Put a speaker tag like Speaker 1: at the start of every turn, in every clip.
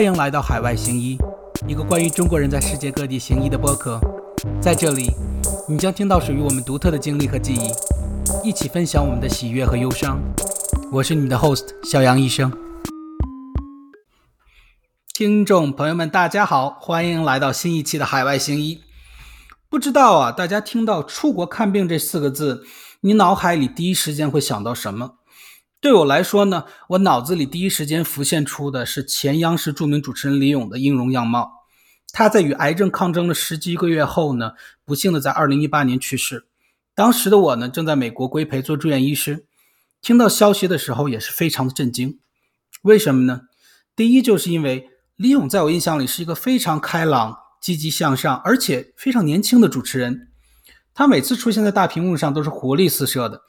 Speaker 1: 欢迎来到海外行医，一个关于中国人在世界各地行医的播客。在这里，你将听到属于我们独特的经历和记忆，一起分享我们的喜悦和忧伤。我是你的 host 小杨医生。听众朋友们，大家好，欢迎来到新一期的海外行医。不知道啊，大家听到“出国看病”这四个字，你脑海里第一时间会想到什么？对我来说呢，我脑子里第一时间浮现出的是前央视著名主持人李咏的音容样貌。他在与癌症抗争了十几个月后呢，不幸的在二零一八年去世。当时的我呢，正在美国规培做住院医师，听到消息的时候也是非常的震惊。为什么呢？第一，就是因为李咏在我印象里是一个非常开朗、积极向上，而且非常年轻的主持人。他每次出现在大屏幕上都是活力四射的。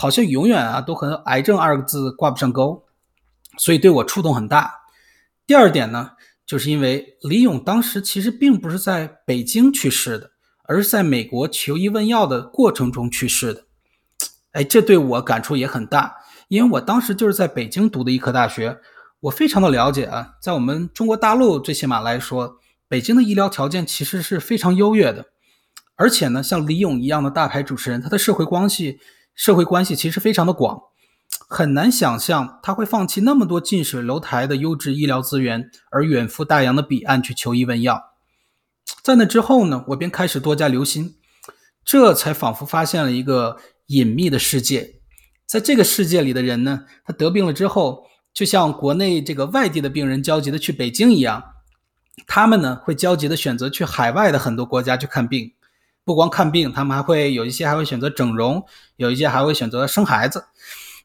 Speaker 1: 好像永远啊都和“癌症”二个字挂不上钩，所以对我触动很大。第二点呢，就是因为李咏当时其实并不是在北京去世的，而是在美国求医问药的过程中去世的。哎，这对我感触也很大，因为我当时就是在北京读的医科大学，我非常的了解啊，在我们中国大陆最起码来说，北京的医疗条件其实是非常优越的，而且呢，像李咏一样的大牌主持人，他的社会关系。社会关系其实非常的广，很难想象他会放弃那么多近水楼台的优质医疗资源，而远赴大洋的彼岸去求医问药。在那之后呢，我便开始多加留心，这才仿佛发现了一个隐秘的世界。在这个世界里的人呢，他得病了之后，就像国内这个外地的病人焦急的去北京一样，他们呢会焦急的选择去海外的很多国家去看病。不光看病，他们还会有一些还会选择整容，有一些还会选择生孩子。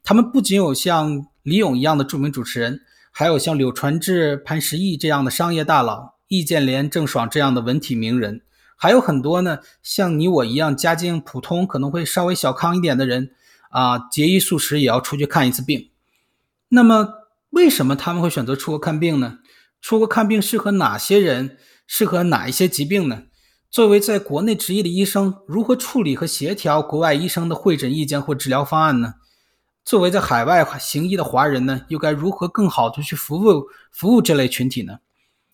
Speaker 1: 他们不仅有像李咏一样的著名主持人，还有像柳传志、潘石屹这样的商业大佬，易建联、郑爽这样的文体名人，还有很多呢，像你我一样家境普通，可能会稍微小康一点的人啊，节衣缩食也要出去看一次病。那么，为什么他们会选择出国看病呢？出国看病适合哪些人？适合哪一些疾病呢？作为在国内执业的医生，如何处理和协调国外医生的会诊意见或治疗方案呢？作为在海外行医的华人呢，又该如何更好的去服务服务这类群体呢？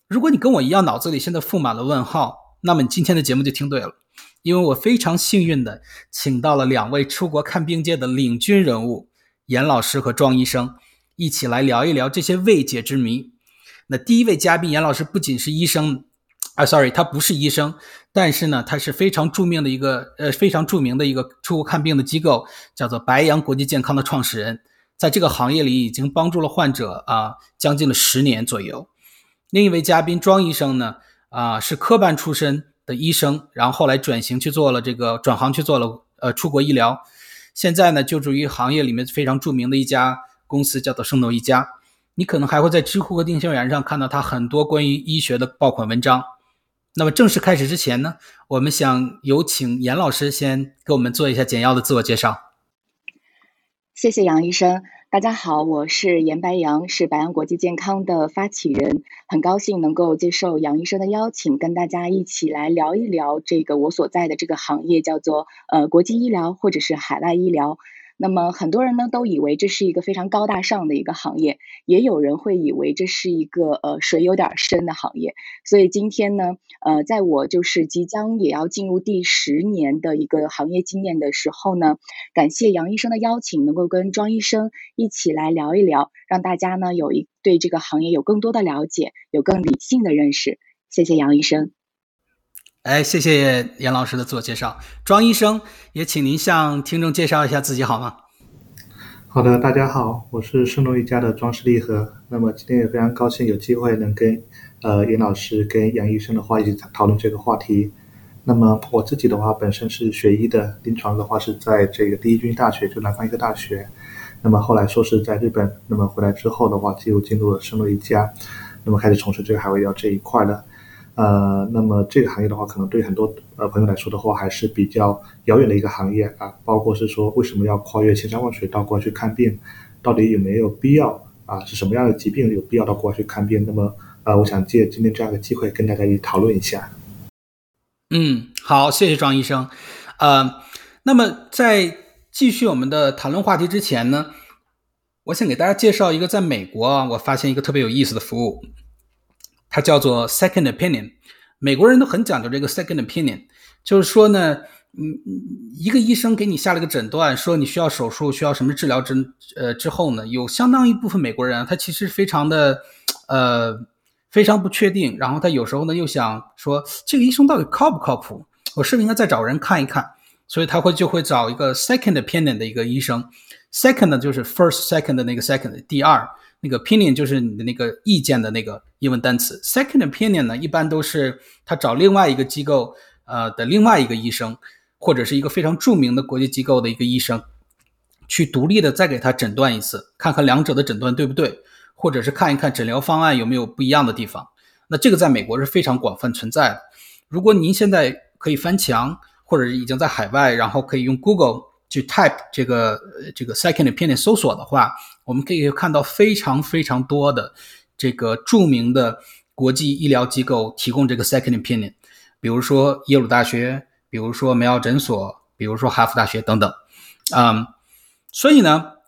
Speaker 1: 如果你跟我一样脑子里现在覆满了问号，那么你今天的节目就听对了，因为我非常幸运的请到了两位出国看病界的领军人物，严老师和庄医生，一起来聊一聊这些未解之谜。那第一位嘉宾严老师不仅是医生。啊，sorry，他不是医生，但是呢，他是非常著名的一个呃非常著名的一个出国看病的机构，叫做白羊国际健康的创始人，在这个行业里已经帮助了患者啊将近了十年左右。另一位嘉宾庄医生呢，啊是科班出身的医生，然后后来转型去做了这个转行去做了呃出国医疗，现在呢就职于行业里面非常著名的一家公司，叫做圣诺一家。你可能还会在知乎和定心圆上看到他很多关于医学的爆款文章。那么正式开始之前呢，我们想有请严老师先给我们做一下简要的自我介绍。
Speaker 2: 谢谢杨医生，大家好，我是严白杨，是白杨国际健康的发起人，很高兴能够接受杨医生的邀请，跟大家一起来聊一聊这个我所在的这个行业，叫做呃国际医疗或者是海外医疗。那么很多人呢都以为这是一个非常高大上的一个行业，也有人会以为这是一个呃水有点深的行业。所以今天呢，呃，在我就是即将也要进入第十年的一个行业经验的时候呢，感谢杨医生的邀请，能够跟庄医生一起来聊一聊，让大家呢有一对这个行业有更多的了解，有更理性的认识。谢谢杨医生。
Speaker 1: 哎，谢谢严老师的自我介绍。庄医生也请您向听众介绍一下自己好吗？
Speaker 3: 好的，大家好，我是圣诺一家的庄士立和。那么今天也非常高兴有机会能跟呃严老师跟杨医生的话一起讨论这个话题。那么我自己的话本身是学医的，临床的话是在这个第一军大学，就南方医科大学。那么后来说是在日本，那么回来之后的话，就进入了圣诺一家，那么开始从事这个海外医疗这一块的。呃，那么这个行业的话，可能对很多呃朋友来说的话，还是比较遥远的一个行业啊。包括是说，为什么要跨越千山万水到国外去看病？到底有没有必要啊？是什么样的疾病有必要到国外去看病？那么，呃，我想借今天这样的机会跟大家一起讨论一下。
Speaker 1: 嗯，好，谢谢庄医生。呃，那么在继续我们的谈论话题之前呢，我想给大家介绍一个在美国啊，我发现一个特别有意思的服务。它叫做 second opinion。美国人都很讲究这个 second opinion，就是说呢，嗯，一个医生给你下了个诊断，说你需要手术，需要什么治疗之呃之后呢，有相当一部分美国人，他其实非常的呃非常不确定，然后他有时候呢又想说这个医生到底靠不靠谱，我是不是应该再找人看一看？所以他会就会找一个 second opinion 的一个医生，second 就是 first second 的那个 second，第二。那个 opinion 就是你的那个意见的那个英文单词。Second opinion 呢，一般都是他找另外一个机构呃的另外一个医生，或者是一个非常著名的国际机构的一个医生，去独立的再给他诊断一次，看看两者的诊断对不对，或者是看一看诊疗方案有没有不一样的地方。那这个在美国是非常广泛存在的。如果您现在可以翻墙，或者已经在海外，然后可以用 Google。去 type 这个这个 second opinion 搜索的话，我们可以看到非常非常多的这个著名的国际医疗机构提供这个 second opinion，比如说耶鲁大学，比如说梅奥诊所，比如说哈佛大学等等，嗯，所以呢。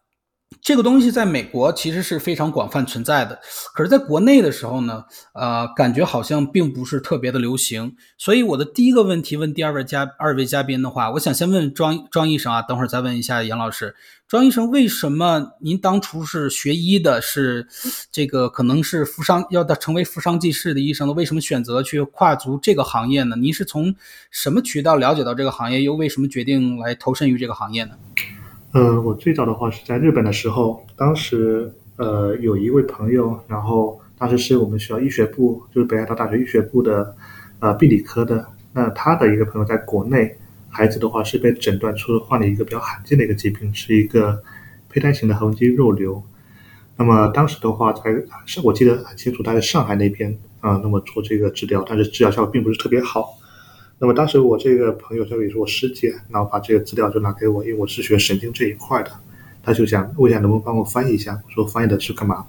Speaker 1: 这个东西在美国其实是非常广泛存在的，可是在国内的时候呢，呃，感觉好像并不是特别的流行。所以我的第一个问题问第二位嘉二位嘉宾的话，我想先问庄庄医生啊，等会儿再问一下杨老师。庄医生，为什么您当初是学医的，是这个可能是扶伤要到成为扶伤济世的医生的，为什么选择去跨足这个行业呢？您是从什么渠道了解到这个行业，又为什么决定来投身于这个行业呢？
Speaker 3: 呃，我最早的话是在日本的时候，当时呃有一位朋友，然后当时是我们学校医学部，就是北海道大学医学部的呃病理科的。那他的一个朋友在国内，孩子的话是被诊断出患了一个比较罕见的一个疾病，是一个胚胎型的横肌肉瘤。那么当时的话，在是我记得很清楚，他在上海那边啊，那么做这个治疗，但是治疗效果并不是特别好。那么当时我这个朋友，这也是我师姐，然后把这个资料就拿给我，因为我是学神经这一块的，他就想问一下能不能帮我翻译一下。我说翻译的是干嘛？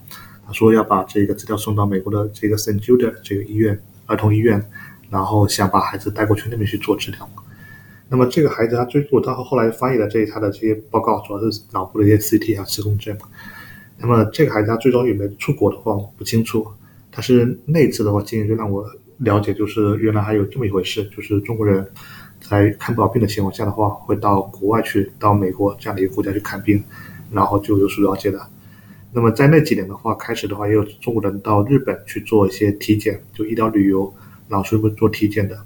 Speaker 3: 他说要把这个资料送到美国的这个 Saint Jude 这个医院儿童医院，然后想把孩子带过去那边去做治疗。那么这个孩子他最我到后来翻译的这他的这些报告，主要是脑部的一些 CT 啊磁共振。那么这个孩子他最终有没有出国的话我不清楚，但是那次的话经验就让我。了解就是原来还有这么一回事，就是中国人在看不好病的情况下的话，会到国外去，到美国这样的一个国家去看病，然后就有所了解的。那么在那几年的话，开始的话也有中国人到日本去做一些体检，就医疗旅游，然后顺便做体检的。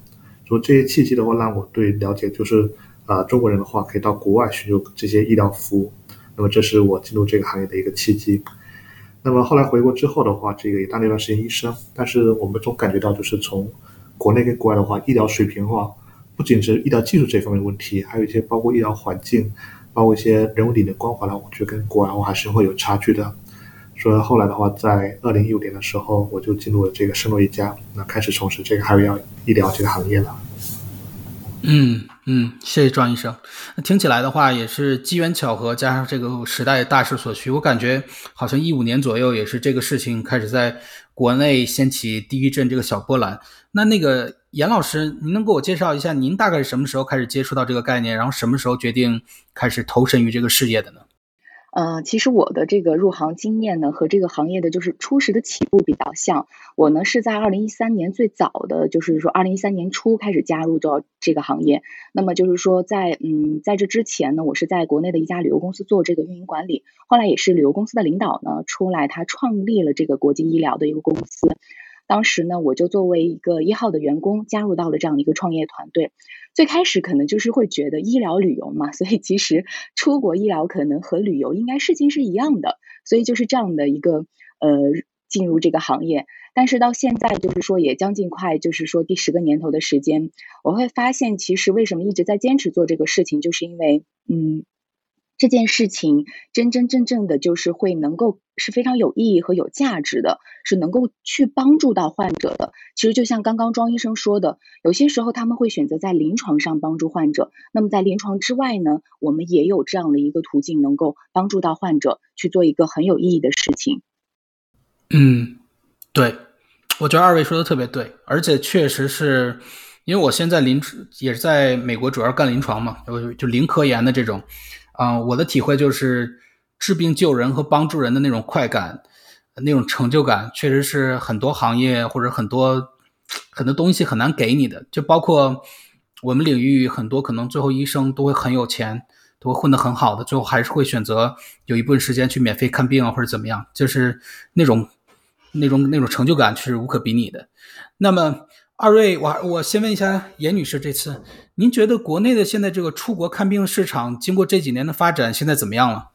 Speaker 3: 所以这些契机的话，让我对了解就是啊，中国人的话可以到国外寻求这些医疗服务。那么这是我进入这个行业的一个契机。那么后来回国之后的话，这个也当了一段时间医生，但是我们总感觉到，就是从国内跟国外的话，医疗水平的话，不仅是医疗技术这方面的问题，还有一些包括医疗环境，包括一些人文理念关怀呢，我觉得跟国外我还是会有差距的。所以后来的话，在二零一五年的时候，我就进入了这个圣诺一家，那开始从事这个海外医疗这个行业了。
Speaker 1: 嗯嗯，谢谢庄医生。那听起来的话，也是机缘巧合加上这个时代大势所趋。我感觉好像一五年左右，也是这个事情开始在国内掀起第一阵这个小波澜。那那个严老师，您能给我介绍一下，您大概是什么时候开始接触到这个概念，然后什么时候决定开始投身于这个事业的呢？
Speaker 2: 呃，其实我的这个入行经验呢，和这个行业的就是初始的起步比较像。我呢是在二零一三年最早的，就是说二零一三年初开始加入到这个行业。那么就是说，在嗯在这之前呢，我是在国内的一家旅游公司做这个运营管理。后来也是旅游公司的领导呢出来，他创立了这个国际医疗的一个公司。当时呢，我就作为一个一号的员工加入到了这样一个创业团队。最开始可能就是会觉得医疗旅游嘛，所以其实出国医疗可能和旅游应该事情是一样的，所以就是这样的一个呃进入这个行业。但是到现在就是说也将近快就是说第十个年头的时间，我会发现其实为什么一直在坚持做这个事情，就是因为嗯。这件事情真真正正的，就是会能够是非常有意义和有价值的，是能够去帮助到患者的。其实就像刚刚庄医生说的，有些时候他们会选择在临床上帮助患者。那么在临床之外呢，我们也有这样的一个途径，能够帮助到患者去做一个很有意义的事情。
Speaker 1: 嗯，对，我觉得二位说的特别对，而且确实是因为我现在临也是在美国主要干临床嘛，就就零科研的这种。啊，我的体会就是治病救人和帮助人的那种快感，那种成就感，确实是很多行业或者很多很多东西很难给你的。就包括我们领域很多可能最后医生都会很有钱，都会混得很好的，最后还是会选择有一部分时间去免费看病啊或者怎么样，就是那种那种那种成就感是无可比拟的。那么二位，我我先问一下严女士，这次您觉得国内的现在这个出国看病市场，经过这几年的发展，现在怎么样了？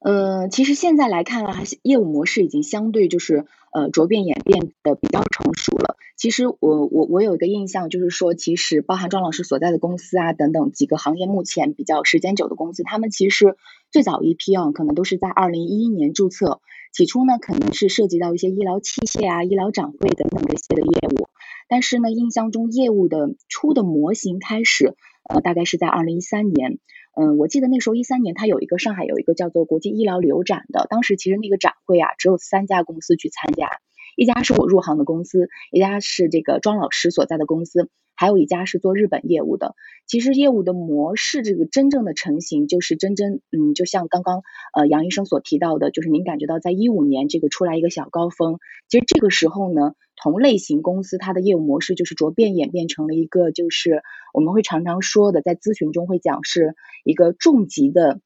Speaker 2: 呃，其实现在来看啊，业务模式已经相对就是呃卓变演变的比较成熟了。其实我我我有一个印象，就是说，其实包含庄老师所在的公司啊等等几个行业目前比较时间久的公司，他们其实最早一批啊，可能都是在二零一一年注册。起初呢，可能是涉及到一些医疗器械啊、医疗展会等等这些的业务。但是呢，印象中业务的初的模型开始，呃，大概是在二零一三年。嗯，我记得那时候一三年，它有一个上海有一个叫做国际医疗旅游展的，当时其实那个展会啊，只有三家公司去参加，一家是我入行的公司，一家是这个庄老师所在的公司，还有一家是做日本业务的。其实业务的模式，这个真正的成型，就是真真，嗯，就像刚刚呃杨医生所提到的，就是您感觉到在一五年这个出来一个小高峰，其实这个时候呢。同类型公司，它的业务模式就是逐变演变成了一个，就是我们会常常说的，在咨询中会讲是一个重疾的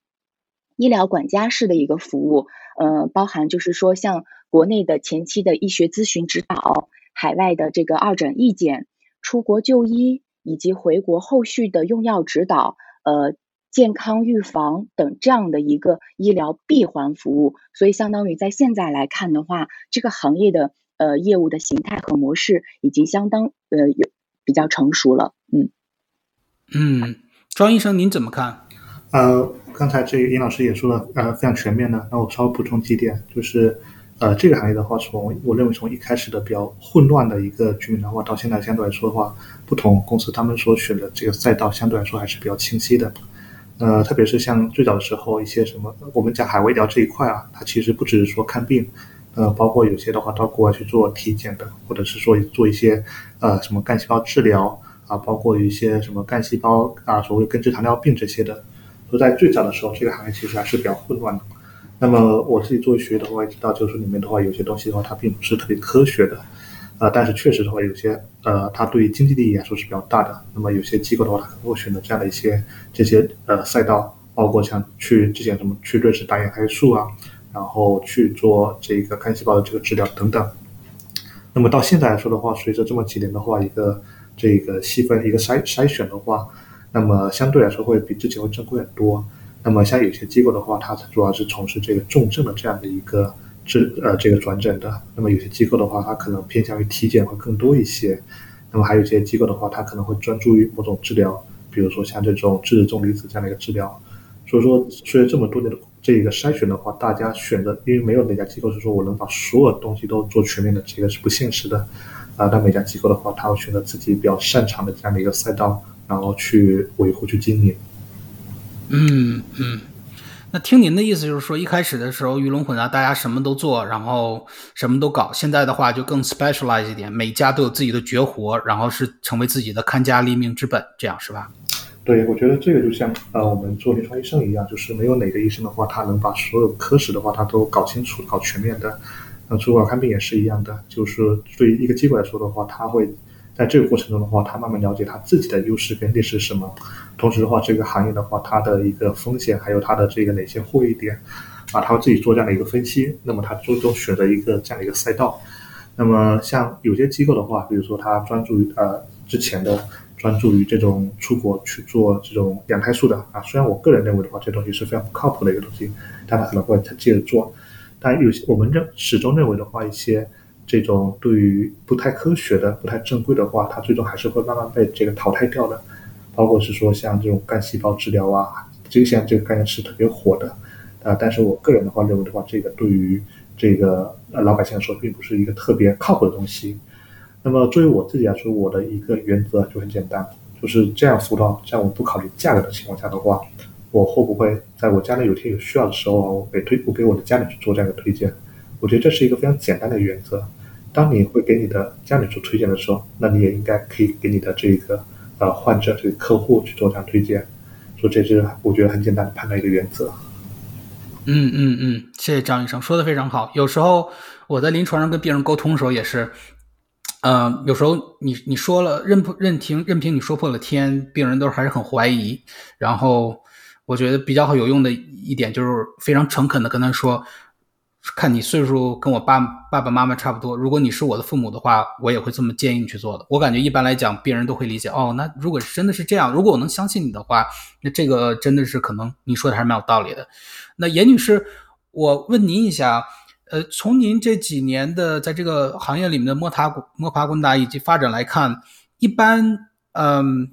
Speaker 2: 医疗管家式的一个服务，呃，包含就是说像国内的前期的医学咨询指导，海外的这个二诊意见，出国就医以及回国后续的用药指导，呃，健康预防等这样的一个医疗闭环服务，所以相当于在现在来看的话，这个行业的。呃，业务的形态和模式已经相当呃有比较成熟了，嗯
Speaker 1: 嗯，庄医生您怎么看？
Speaker 3: 呃，刚才这个尹老师也说了，呃，非常全面的。那我稍微补充几点，就是呃，这个行业的话，从我认为从一开始的比较混乱的一个局面的话，到现在相对来说的话，不同公司他们所选的这个赛道相对来说还是比较清晰的。呃，特别是像最早的时候，一些什么我们讲海外医疗这一块啊，它其实不只是说看病。呃，包括有些的话到国外去做体检的，或者是说做一些呃什么干细胞治疗啊，包括一些什么干细胞啊，所谓根治糖尿病这些的，都在最早的时候，这个行业其实还是比较混乱的。那么我自己作为学的话，也知道就是里面的话，有些东西的话，它并不是特别科学的，啊，但是确实的话，有些呃，它对于经济利益来说是比较大的。那么有些机构的话，它可能会选择这样的一些这些呃赛道，包括像去之前什么去瑞士打眼黑术啊。然后去做这个干细胞的这个治疗等等。那么到现在来说的话，随着这么几年的话，一个这个细分一个筛筛选的话，那么相对来说会比之前会正规很多。那么像有些机构的话，它主要是从事这个重症的这样的一个治呃这个转诊的。那么有些机构的话，它可能偏向于体检会更多一些。那么还有一些机构的话，它可能会专注于某种治疗，比如说像这种质子重离子这样的一个治疗。所以说，随着这么多年的这一个筛选的话，大家选择，因为没有哪家机构是说我能把所有东西都做全面的，这个是不现实的，啊，但每家机构的话，他会选择自己比较擅长的这样的一个赛道，然后去维护、去经营。
Speaker 1: 嗯嗯，那听您的意思就是说，一开始的时候鱼龙混杂，大家什么都做，然后什么都搞，现在的话就更 specialize 一点，每家都有自己的绝活，然后是成为自己的看家立命之本，这样是吧？
Speaker 3: 对，我觉得这个就像呃，我们做临床医生一样，就是没有哪个医生的话，他能把所有科室的话，他都搞清楚、搞全面的。那主管看病也是一样的，就是对于一个机构来说的话，他会在这个过程中的话，他慢慢了解他自己的优势跟劣势是什么。同时的话，这个行业的话，它的一个风险还有它的这个哪些获益点啊，他会自己做这样的一个分析。那么他最终选择一个这样的一个赛道。那么像有些机构的话，比如说他专注于呃之前的。专注于这种出国去做这种养胎素的啊，虽然我个人认为的话，这东西是非常不靠谱的一个东西，但他可能会接着做。但有些我们认始终认为的话，一些这种对于不太科学的、不太正规的话，它最终还是会慢慢被这个淘汰掉的。包括是说像这种干细胞治疗啊，这个现在这个概念是特别火的啊。但是我个人的话认为的话，这个对于这个呃老百姓来说，并不是一个特别靠谱的东西。那么，作为我自己来说，我的一个原则就很简单，就是这样辅导，在我不考虑价格的情况下的话，我会不会在我家里有天有需要的时候啊，我给推，我给我的家里去做这样的推荐？我觉得这是一个非常简单的原则。当你会给你的家里做推荐的时候，那你也应该可以给你的这个呃患者、这个客户去做这样推荐。所以这是我觉得很简单的判断一个原则。
Speaker 1: 嗯嗯嗯，谢谢张医生说的非常好。有时候我在临床上跟病人沟通的时候也是，呃，有时候你你说了任任凭任凭你说破了天，病人都还是很怀疑。然后我觉得比较好有用的一点就是非常诚恳的跟他说。看你岁数跟我爸爸爸妈妈差不多，如果你是我的父母的话，我也会这么建议你去做的。我感觉一般来讲，病人都会理解。哦，那如果真的是这样，如果我能相信你的话，那这个真的是可能你说的还是蛮有道理的。那严女士，我问您一下，呃，从您这几年的在这个行业里面的摸爬摸爬滚打以及发展来看，一般，嗯，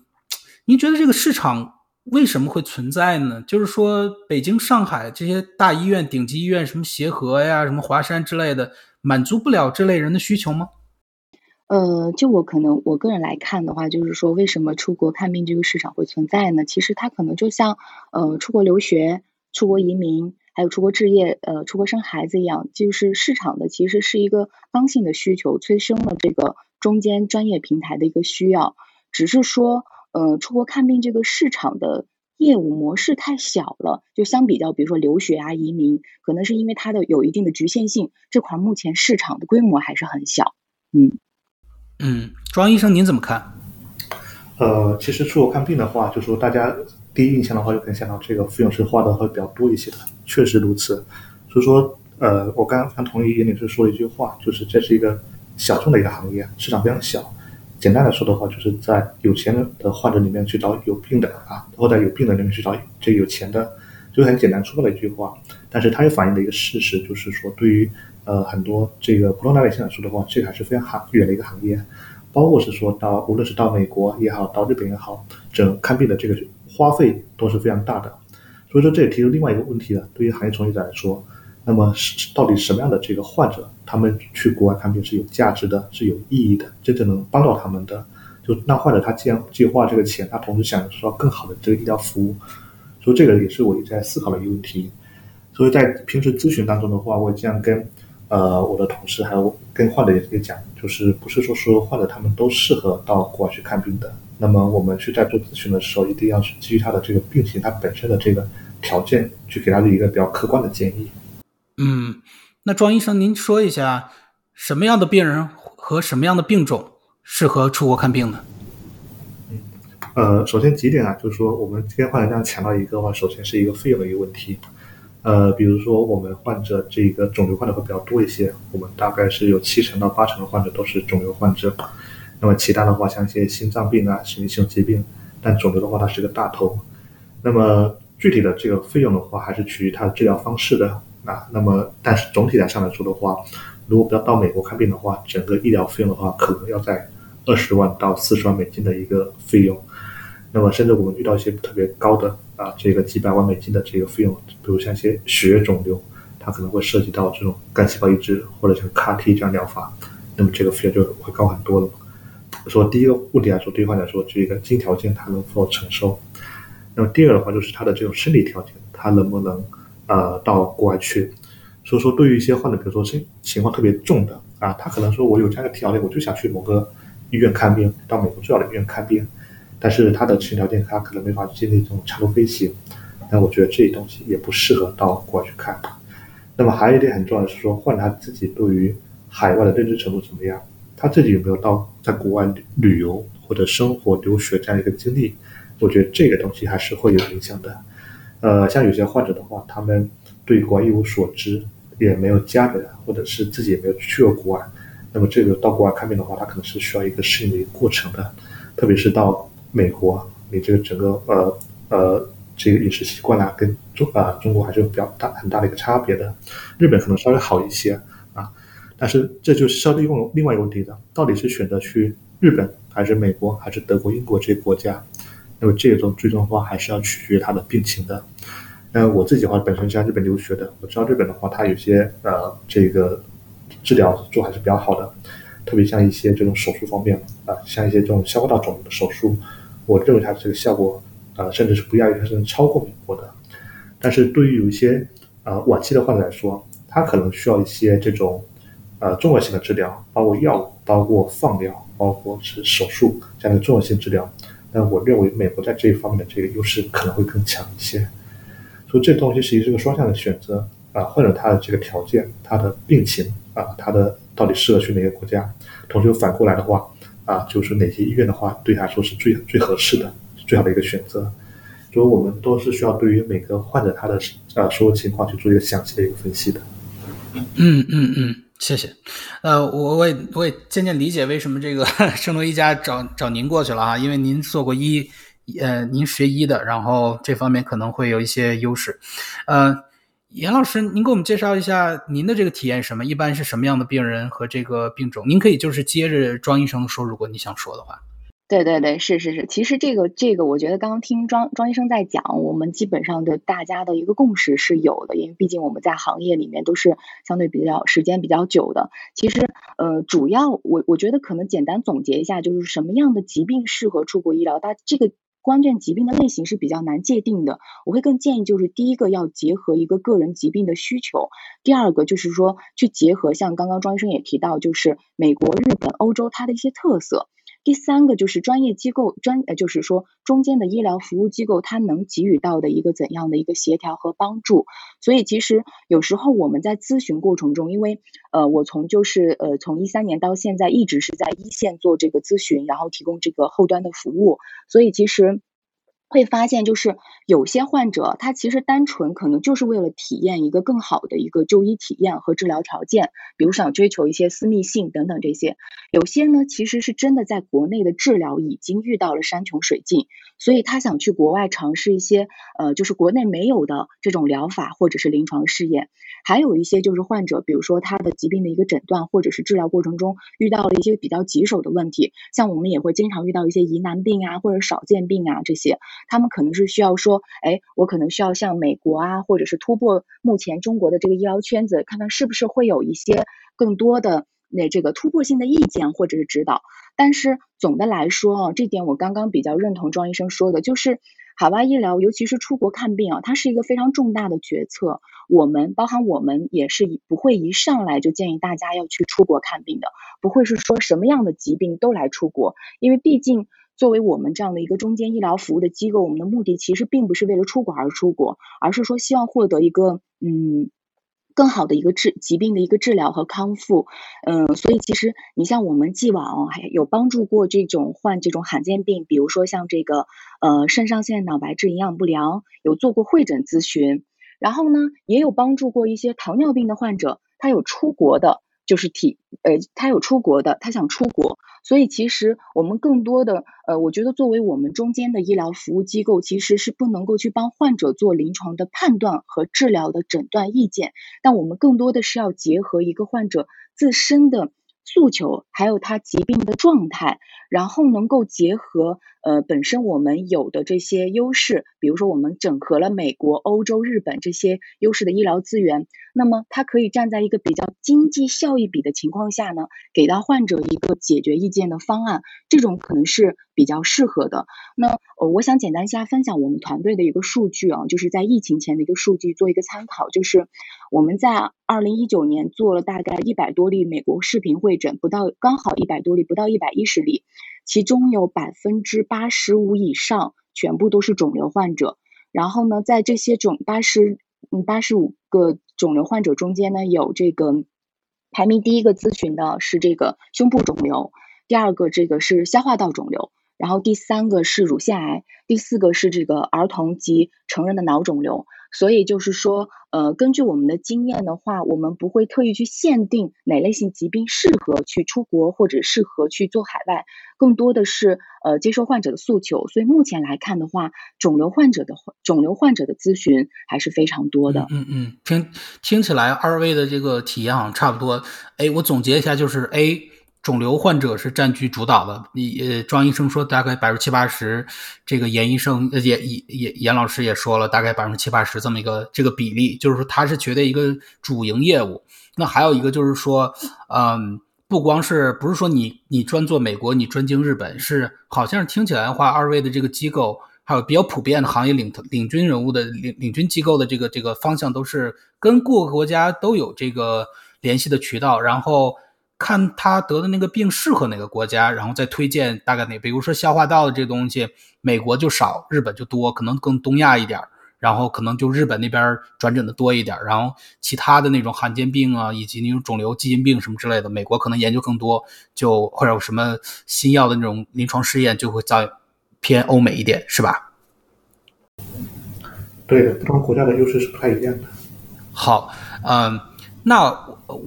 Speaker 1: 您觉得这个市场？为什么会存在呢？就是说，北京、上海这些大医院、顶级医院，什么协和呀、什么华山之类的，满足不了这类人的需求吗？
Speaker 2: 呃，就我可能我个人来看的话，就是说，为什么出国看病这个市场会存在呢？其实它可能就像呃出国留学、出国移民，还有出国置业、呃出国生孩子一样，就是市场的其实是一个刚性的需求，催生了这个中间专业平台的一个需要，只是说。呃，出国看病这个市场的业务模式太小了，就相比较，比如说留学啊、移民，可能是因为它的有一定的局限性，这块目前市场的规模还是很小。
Speaker 1: 嗯嗯，庄医生您怎么看？
Speaker 3: 呃，其实出国看病的话，就说大家第一印象的话，就可能想到这个费用是花的会比较多一些的，确实如此。所以说，呃，我刚刚同意严女士说一句话，就是这是一个小众的一个行业，市场非常小。简单的说的话，就是在有钱的患者里面去找有病的啊，或者有病的里面去找这有钱的，就很简单粗暴的一句话。但是它也反映了一个事实，就是说对于呃很多这个普通老百姓来说的话，这个还是非常行远的一个行业。包括是说到无论是到美国也好，到日本也好，整看病的这个花费都是非常大的。所以说这也提出另外一个问题了，对于行业从业者来说。那么是到底什么样的这个患者，他们去国外看病是有价值的，是有意义的，真正能帮到他们的？就那患者他既然计划这个钱，他同时想受到更好的这个医疗服务，所以这个也是我一直在思考的一个问题。所以在平时咨询当中的话，我经常跟呃我的同事还有跟患者也也讲，就是不是说说患者他们都适合到国外去看病的。那么我们去在做咨询的时候，一定要去基于他的这个病情，他本身的这个条件，去给他一个比较客观的建议。
Speaker 1: 嗯，那庄医生，您说一下什么样的病人和什么样的病种适合出国看病呢？
Speaker 3: 嗯，呃，首先几点啊，就是说我们今天患者这样强调一个话，首先是一个费用的一个问题。呃，比如说我们患者这个肿瘤患者会比较多一些，我们大概是有七成到八成的患者都是肿瘤患者。那么其他的话，像一些心脏病啊、神经性疾病，但肿瘤的话它是个大头。那么具体的这个费用的话，还是取决于它的治疗方式的。啊，那么但是总体来上来说的话，如果不要到美国看病的话，整个医疗费用的话，可能要在二十万到四十万美金的一个费用。那么甚至我们遇到一些特别高的啊，这个几百万美金的这个费用，比如像一些血液肿瘤，它可能会涉及到这种干细胞移植或者像 CAR-T 这样疗法，那么这个费用就会高很多了。说第一个问题来说，对患者来说，这个经济条件他能否承受？那么第二的话，就是他的这种生理条件，他能不能？呃，到国外去，所以说对于一些患者，比如说情情况特别重的啊，他可能说我有这样的条件，我就想去某个医院看病，到美国最好的医院看病，但是他的身体条件他可能没法经历这种长途飞行，那我觉得这些东西也不适合到国外去看。那么还有一点很重要的是说，患者他自己对于海外的认知程度怎么样，他自己有没有到在国外旅游或者生活留学这样一个经历，我觉得这个东西还是会有影响的。呃，像有些患者的话，他们对国外一无所知，也没有家人，或者是自己也没有去过国外，那么这个到国外看病的话，他可能是需要一个适应的一个过程的。特别是到美国，你这个整个呃呃这个饮食习惯啊，跟中啊中国还是有比较大很大的一个差别的。日本可能稍微好一些啊，但是这就是稍微用另外一个问题的，到底是选择去日本，还是美国，还是德国、英国这些国家？那么这种最终的话还是要取决于他的病情的。那我自己的话本身在日本留学的，我知道日本的话，它有些呃这个治疗做还是比较好的，特别像一些这种手术方面啊，像一些这种消化道肿瘤的手术，我认为它这个效果啊，甚至是不亚于甚至超过美国的。但是对于有一些呃晚期的患者来说，他可能需要一些这种呃综合性的治疗，包括药物、包括放疗、包括是手术这样的综合性治疗。但我认为美国在这一方面的这个优势可能会更强一些，所以这东西实际是个双向的选择啊，患者他的这个条件、他的病情啊，他的到底适合去哪个国家，同时又反过来的话啊，就是哪些医院的话对他说是最最合适的、最好的一个选择。所以我们都是需要对于每个患者他的呃所有情况去做一个详细的一个分析的。
Speaker 1: 嗯嗯嗯，谢谢。呃，我我也我也渐渐理解为什么这个 圣诺一家找找您过去了啊，因为您做过医，呃，您学医的，然后这方面可能会有一些优势。呃，严老师，您给我们介绍一下您的这个体验什么？一般是什么样的病人和这个病种？您可以就是接着庄医生说，如果你想说的话。
Speaker 2: 对对对，是是是，其实这个这个，我觉得刚刚听庄庄医生在讲，我们基本上的大家的一个共识是有的，因为毕竟我们在行业里面都是相对比较时间比较久的。其实，呃，主要我我觉得可能简单总结一下，就是什么样的疾病适合出国医疗，它这个关键疾病的类型是比较难界定的。我会更建议就是第一个要结合一个个人疾病的需求，第二个就是说去结合像刚刚庄医生也提到，就是美国、日本、欧洲它的一些特色。第三个就是专业机构专呃，就是说中间的医疗服务机构，它能给予到的一个怎样的一个协调和帮助。所以其实有时候我们在咨询过程中，因为呃，我从就是呃从一三年到现在一直是在一线做这个咨询，然后提供这个后端的服务，所以其实。会发现，就是有些患者，他其实单纯可能就是为了体验一个更好的一个就医体验和治疗条件，比如想追求一些私密性等等这些。有些呢，其实是真的在国内的治疗已经遇到了山穷水尽，所以他想去国外尝试一些呃，就是国内没有的这种疗法或者是临床试验。还有一些就是患者，比如说他的疾病的一个诊断或者是治疗过程中遇到了一些比较棘手的问题，像我们也会经常遇到一些疑难病啊或者少见病啊这些。他们可能是需要说，哎，我可能需要向美国啊，或者是突破目前中国的这个医疗圈子，看看是不是会有一些更多的那这个突破性的意见或者是指导。但是总的来说啊，这点我刚刚比较认同庄医生说的，就是海外医疗，尤其是出国看病啊，它是一个非常重大的决策。我们包含我们也是不会一上来就建议大家要去出国看病的，不会是说什么样的疾病都来出国，因为毕竟。作为我们这样的一个中间医疗服务的机构，我们的目的其实并不是为了出国而出国，而是说希望获得一个嗯更好的一个治疾病的一个治疗和康复。嗯，所以其实你像我们既往还有帮助过这种患这种罕见病，比如说像这个呃肾上腺脑白质营养不良，有做过会诊咨询，然后呢也有帮助过一些糖尿病的患者，他有出国的。就是体呃，他有出国的，他想出国，所以其实我们更多的呃，我觉得作为我们中间的医疗服务机构，其实是不能够去帮患者做临床的判断和治疗的诊断意见，但我们更多的是要结合一个患者自身的。诉求还有他疾病的状态，然后能够结合呃本身我们有的这些优势，比如说我们整合了美国、欧洲、日本这些优势的医疗资源，那么它可以站在一个比较经济效益比的情况下呢，给到患者一个解决意见的方案，这种可能是比较适合的。那呃，我想简单一下分享我们团队的一个数据啊，就是在疫情前的一个数据做一个参考，就是我们在二零一九年做了大概一百多例美国视频会。诊不到刚好一百多例，不到一百一十例，其中有百分之八十五以上全部都是肿瘤患者。然后呢，在这些肿八十嗯八十五个肿瘤患者中间呢，有这个排名第一个咨询的是这个胸部肿瘤，第二个这个是消化道肿瘤，然后第三个是乳腺癌，第四个是这个儿童及成人的脑肿瘤。所以就是说，呃，根据我们的经验的话，我们不会特意去限定哪类型疾病适合去出国或者适合去做海外，更多的是呃接受患者的诉求。所以目前来看的话，肿瘤患者的肿瘤患者的咨询还是非常多的。
Speaker 1: 嗯嗯，听听起来二位的这个体验好像差不多。哎，我总结一下，就是 A。肿瘤患者是占据主导的，你呃，庄医生说大概百分之七八十，这个严医生呃严严严老师也说了，大概百分之七八十这么一个这个比例，就是说他是觉得一个主营业务。那还有一个就是说，嗯，不光是不是说你你专做美国，你专精日本，是好像是听起来的话，二位的这个机构还有比较普遍的行业领领军人物的领领军机构的这个这个方向，都是跟各个国家都有这个联系的渠道，然后。看他得的那个病适合哪个国家，然后再推荐大概哪，比如说消化道的这东西，美国就少，日本就多，可能更东亚一点然后可能就日本那边转诊的多一点，然后其他的那种罕见病啊，以及那种肿瘤、基因病什么之类的，美国可能研究更多，就或者有什么新药的那种临床试验就会在偏欧美一点，是吧？
Speaker 3: 对的，不同国家的优势是不太一样的。
Speaker 1: 好，嗯，那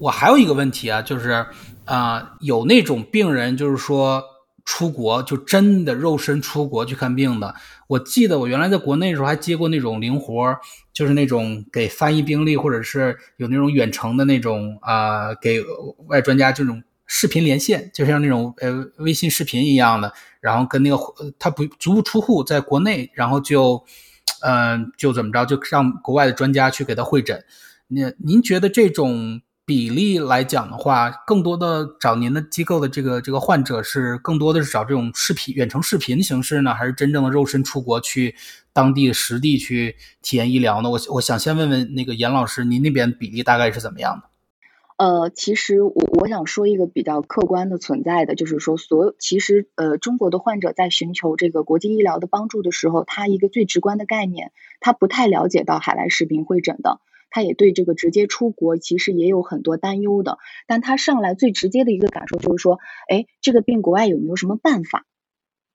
Speaker 1: 我还有一个问题啊，就是啊，有那种病人就是说出国就真的肉身出国去看病的。我记得我原来在国内的时候还接过那种零活，就是那种给翻译病历或者是有那种远程的那种啊，给外专家这种视频连线，就像那种呃微信视频一样的，然后跟那个他不足不出户在国内，然后就。嗯，就怎么着，就让国外的专家去给他会诊。那您觉得这种比例来讲的话，更多的找您的机构的这个这个患者是更多的是找这种视频远程视频形式呢，还是真正的肉身出国去当地实地去体验医疗呢？我我想先问问那个严老师，您那边比例大概是怎么样的？
Speaker 2: 呃，其实我我想说一个比较客观的存在的，就是说，所有其实呃，中国的患者在寻求这个国际医疗的帮助的时候，他一个最直观的概念，他不太了解到海外视频会诊的，他也对这个直接出国其实也有很多担忧的。但他上来最直接的一个感受就是说，哎，这个病国外有没有什么办法？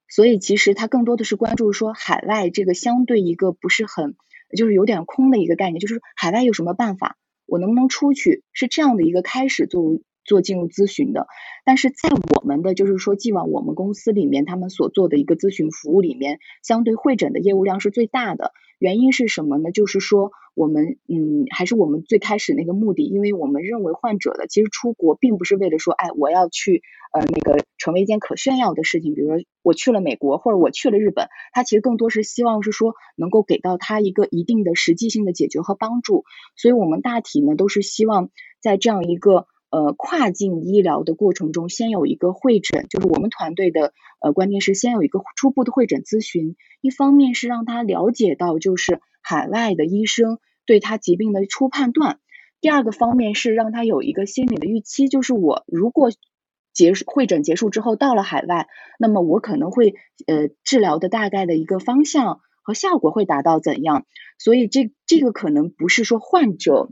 Speaker 2: 所以其实他更多的是关注说海外这个相对一个不是很就是有点空的一个概念，就是海外有什么办法？我能不能出去？是这样的一个开始，作为做进入咨询的。但是在我们的就是说，既往我们公司里面，他们所做的一个咨询服务里面，相对会诊的业务量是最大的。原因是什么呢？就是说。我们嗯，还是我们最开始那个目的，因为我们认为患者的其实出国并不是为了说，哎，我要去呃那个成为一件可炫耀的事情，比如说我去了美国或者我去了日本，他其实更多是希望是说能够给到他一个一定的实际性的解决和帮助，所以我们大体呢都是希望在这样一个。呃，跨境医疗的过程中，先有一个会诊，就是我们团队的呃观念是先有一个初步的会诊咨询。一方面是让他了解到，就是海外的医生对他疾病的初判断；第二个方面是让他有一个心理的预期，就是我如果结束会诊结束之后到了海外，那么我可能会呃治疗的大概的一个方向和效果会达到怎样。所以这这个可能不是说患者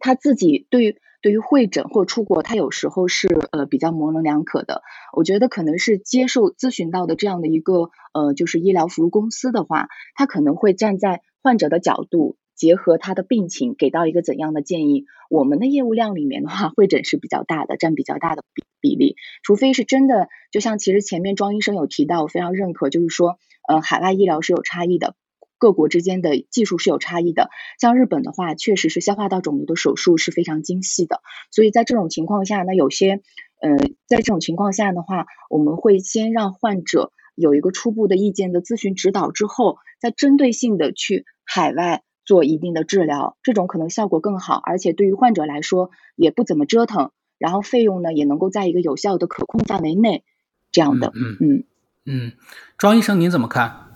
Speaker 2: 他自己对。对于会诊或出国，他有时候是呃比较模棱两可的。我觉得可能是接受咨询到的这样的一个呃就是医疗服务公司的话，他可能会站在患者的角度，结合他的病情，给到一个怎样的建议。我们的业务量里面的话，会诊是比较大的，占比较大的比比例。除非是真的，就像其实前面庄医生有提到，我非常认可，就是说呃海外医疗是有差异的。各国之间的技术是有差异的，像日本的话，确实是消化道肿瘤的手术是非常精细的，所以在这种情况下呢，有些，呃，在这种情况下的话，我们会先让患者有一个初步的意见的咨询指导之后，再针对性的去海外做一定的治疗，这种可能效果更好，而且对于患者来说也不怎么折腾，然后费用呢也能够在一个有效的可控范围内，这样的，
Speaker 1: 嗯。嗯。嗯，庄医生您怎么看？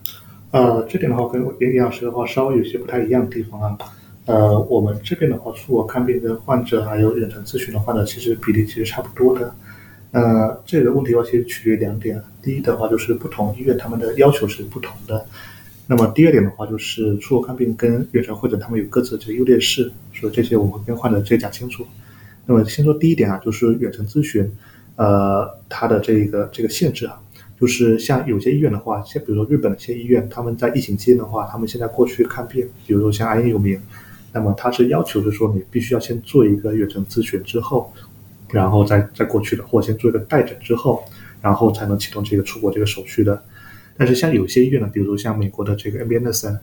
Speaker 3: 呃，这点的话跟营养师的话稍微有些不太一样的地方啊。呃，我们这边的话，出国看病的患者还有远程咨询的患者，其实比例其实差不多的。呃，这个问题的话，其实取决于两点。第一的话，就是不同医院他们的要求是不同的。那么第二点的话，就是出国看病跟远程会诊他们有各自的这个优劣势，所以这些我们会跟患者直接讲清楚。那么先说第一点啊，就是远程咨询，呃，它的这个这个限制啊。就是像有些医院的话，像比如说日本的一些医院，他们在疫情期间的话，他们现在过去看病，比如说像安有名，那么他是要求是说你必须要先做一个远程咨询之后，然后再再过去的，或先做一个待诊之后，然后才能启动这个出国这个手续的。但是像有些医院呢，比如说像美国的这个 M B Anderson，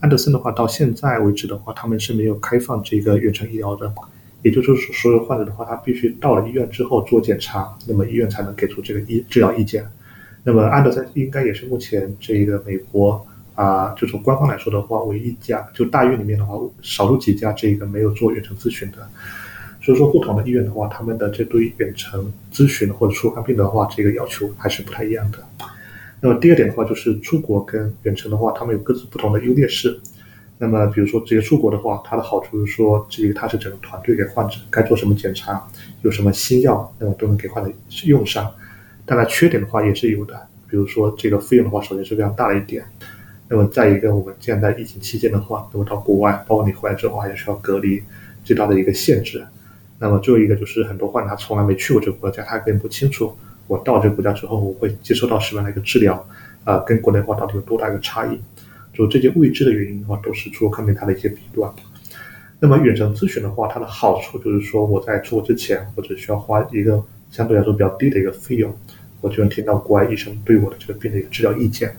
Speaker 3: 安德森的话，到现在为止的话，他们是没有开放这个远程医疗的，也就是说，所有患者的话，他必须到了医院之后做检查，那么医院才能给出这个医治疗意见。那么安德森应该也是目前这个美国啊，就从官方来说的话，唯一一家就大医院里面的话，少数几家这个没有做远程咨询的。所以说，不同的医院的话，他们的这对远程咨询或者出看病的话，这个要求还是不太一样的。那么第二点的话，就是出国跟远程的话，他们有各自不同的优劣势。那么比如说直接出国的话，它的好处是说，这个它是整个团队给患者该做什么检查，有什么新药，那么都能给患者用上。当然，缺点的话也是有的，比如说这个费用的话，首先是非常大的一点。那么再一个，我们现在疫情期间的话，如果到国外，包括你回来之后还需要隔离，最大的一个限制。那么最后一个就是很多患者他从来没去过这个国家，他根本不清楚我到这个国家之后我会接受到什么样的一个治疗，啊，跟国内的话到底有多大一个差异？就这些未知的原因的话，都是出国看病它的一些弊端。那么远程咨询的话，它的好处就是说我在出国之前，我只需要花一个相对来说比较低的一个费用，我就能听到国外医生对我的这个病的一个治疗意见。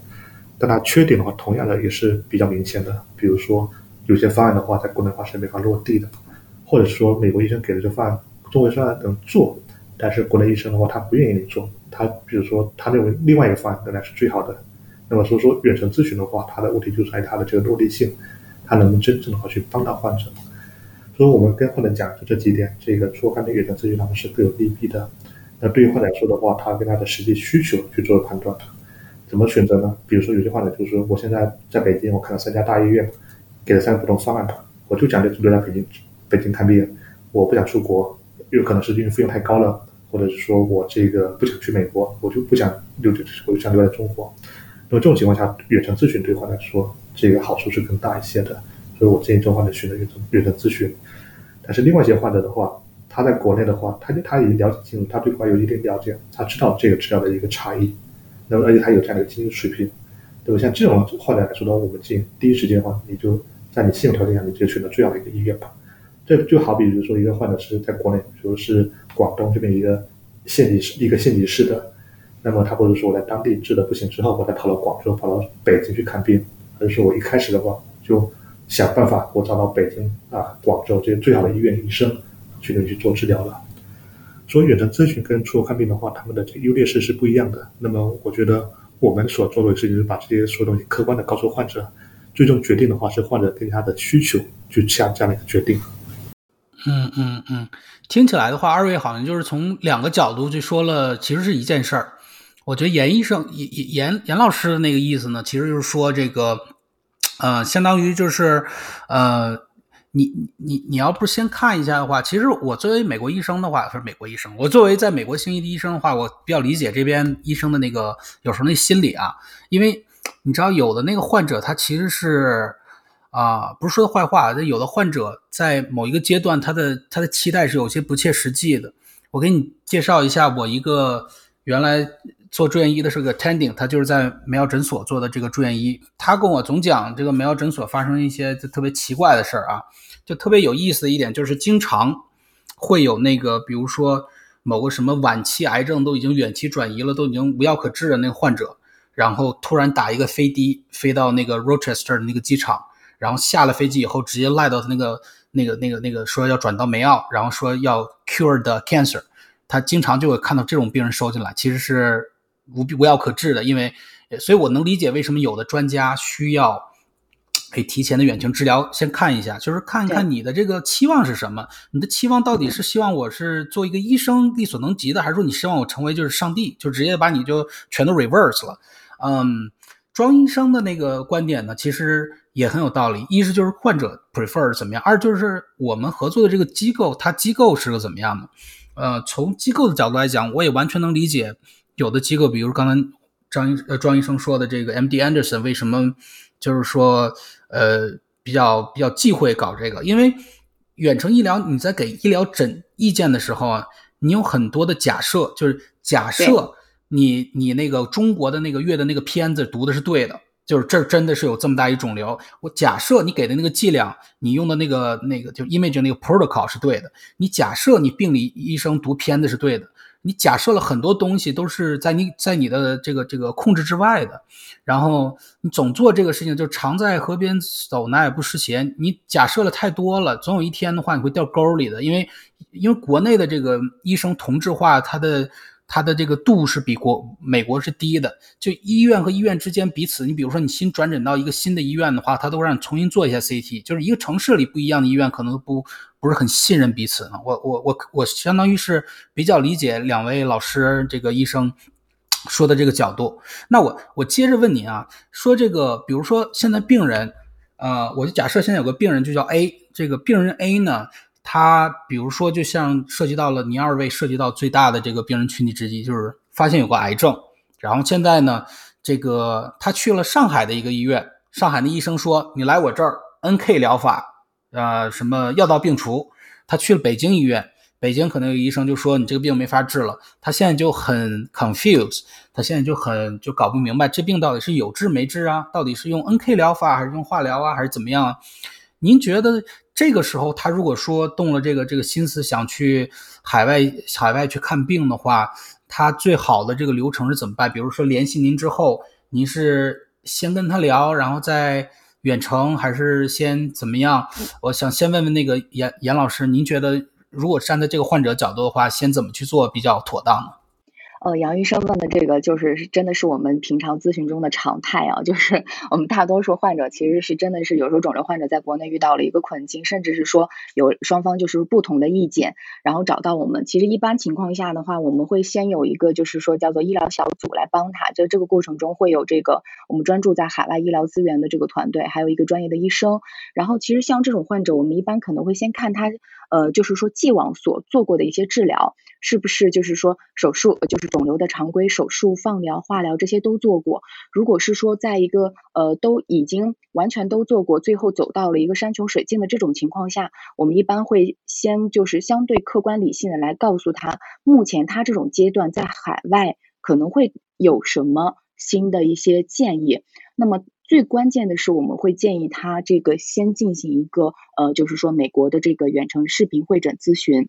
Speaker 3: 但它缺点的话，同样的也是比较明显的。比如说，有些方案的话，在国内话是没法落地的，或者说美国医生给了这方案，中国方案能做，但是国内医生的话，他不愿意你做。他比如说，他认为另外一个方案仍然是最好的。那么所以说，远程咨询的话，它的问题就在于它的这个落地性，它能不能真正的话去帮到患者。所以我们跟患者讲就这几点，这个做看病远程咨询他们是各有利弊的。那对于患者来说的话，他跟他的实际需求去做判断。怎么选择呢？比如说有些患者就是说，我现在在北京，我看了三家大医院，给了三个不同方案，我就讲留留在北京，北京看病，我不想出国，有可能是因为费用太高了，或者是说我这个不想去美国，我就不想留，我就想留在中国。那么这种情况下，远程咨询对患者来说，这个好处是更大一些的，所以我建议这种患者选择远程远程咨询。但是另外一些患者的话，他在国内的话，他他已经了解清楚，他对国外有一定了解，他知道这个治疗的一个差异。那么，而且他有这样的经济水平，对吧？像这种患者来说的话，我们建议第一时间的话，你就在你信用条件下，你就选择最好的一个医院吧。这就好比，比如说一个患者是在国内，比如是广东这边一个县级市一个县级市的，那么他或者说我在当地治的不行之后，我再跑到广州、跑到北京去看病，还是说我一开始的话就想办法我找到北京啊、广州这些最好的医院医生去那去做治疗了。所以远程咨询跟出国看病的话，他们的这个优劣势是不一样的。那么我觉得我们所做的事情就是把这些所有东西客观的告诉患者，最终决定的话是患者根据他的需求去下这样的一个决定。
Speaker 1: 嗯嗯嗯，听起来的话，二位好像就是从两个角度去说了，其实是一件事儿。我觉得严医生严严严老师的那个意思呢，其实就是说这个，呃，相当于就是呃。你你你要不先看一下的话，其实我作为美国医生的话，不是美国医生，我作为在美国行医的医生的话，我比较理解这边医生的那个有时候那心理啊，因为你知道有的那个患者他其实是啊，不是说坏话，有的患者在某一个阶段他的他的期待是有些不切实际的。我给你介绍一下我一个原来。做住院医的是个 Tending，他就是在梅奥诊所做的这个住院医。他跟我总讲这个梅奥诊所发生一些特别奇怪的事儿啊，就特别有意思的一点就是经常会有那个，比如说某个什么晚期癌症都已经远期转移了，都已经无药可治的那个患者，然后突然打一个飞的飞到那个 Rochester 的那个机场，然后下了飞机以后直接赖到那个那个那个那个说要转到梅奥，然后说要 cure the cancer，他经常就会看到这种病人收进来，其实是。无无药可治的，因为，所以我能理解为什么有的专家需要可以提前的远程治疗，先看一下，就是看一看你的这个期望是什么，你的期望到底是希望我是做一个医生力所能及的，还是说你希望我成为就是上帝，就直接把你就全都 reverse 了？嗯，庄医生的那个观点呢，其实也很有道理，一是就是患者 prefer 怎么样，二就是我们合作的这个机构，它机构是个怎么样的？呃，从机构的角度来讲，我也完全能理解。有的机构，比如刚才张医呃庄医生说的这个 M D Anderson，为什么就是说呃比较比较忌讳搞这个？因为远程医疗你在给医疗诊意见的时候啊，你有很多的假设，就是假设你你那个中国的那个月的那个片子读的是对的，就是这真的是有这么大一肿瘤。我假设你给的那个剂量，你用的那个那个就 image 那个 protocol 是对的，你假设你病理医生读片子是对的。你假设了很多东西都是在你在你的这个这个控制之外的，然后你总做这个事情，就常在河边走，哪也不湿鞋。你假设了太多了，总有一天的话你会掉沟里的，因为因为国内的这个医生同质化，它的。它的这个度是比国美国是低的，就医院和医院之间彼此，你比如说你新转诊到一个新的医院的话，他都让你重新做一下 CT，就是一个城市里不一样的医院可能不不是很信任彼此呢。我我我我相当于是比较理解两位老师这个医生说的这个角度。那我我接着问你啊，说这个比如说现在病人，呃，我就假设现在有个病人就叫 A，这个病人 A 呢？他比如说，就像涉及到了你二位涉及到最大的这个病人群体之一，就是发现有个癌症，然后现在呢，这个他去了上海的一个医院上海的医生说你来我这儿 NK 疗法，呃，什么药到病除。他去了北京医院，北京可能有医生就说你这个病没法治了。他现在就很 confused，他现在就很就搞不明白这病到底是有治没治啊？到底是用 NK 疗法还是用化疗啊，还是怎么样啊？您觉得这个时候他如果说动了这个这个心思想去海外海外去看病的话，他最好的这个流程是怎么办？比如说联系您之后，您是先跟他聊，然后再。远程还是先怎么样？我想先问问那个严严老师，您觉得如果站在这个患者角度的话，先怎么去做比较妥当呢？
Speaker 2: 呃，杨医生问的这个就是真的是我们平常咨询中的常态啊，就是 我们大多数患者其实是真的是有时候肿瘤患者在国内遇到了一个困境，甚至是说有双方就是不同的意见，然后找到我们。其实一般情况下的话，我们会先有一个就是说叫做医疗小组来帮他，就这个过程中会有这个我们专注在海外医疗资源的这个团队，还有一个专业的医生。然后其实像这种患者，我们一般可能会先看他呃，就是说既往所做过的一些治疗。是不是就是说手术就是肿瘤的常规手术、放疗、化疗这些都做过？如果是说在一个呃都已经完全都做过，最后走到了一个山穷水尽的这种情况下，我们一般会先就是相对客观理性的来告诉他，目前他这种阶段在海外可能会有什么新的一些建议。那么最关键的是，我们会建议他这个先进行一个呃，就是说美国的这个远程视频会诊咨询。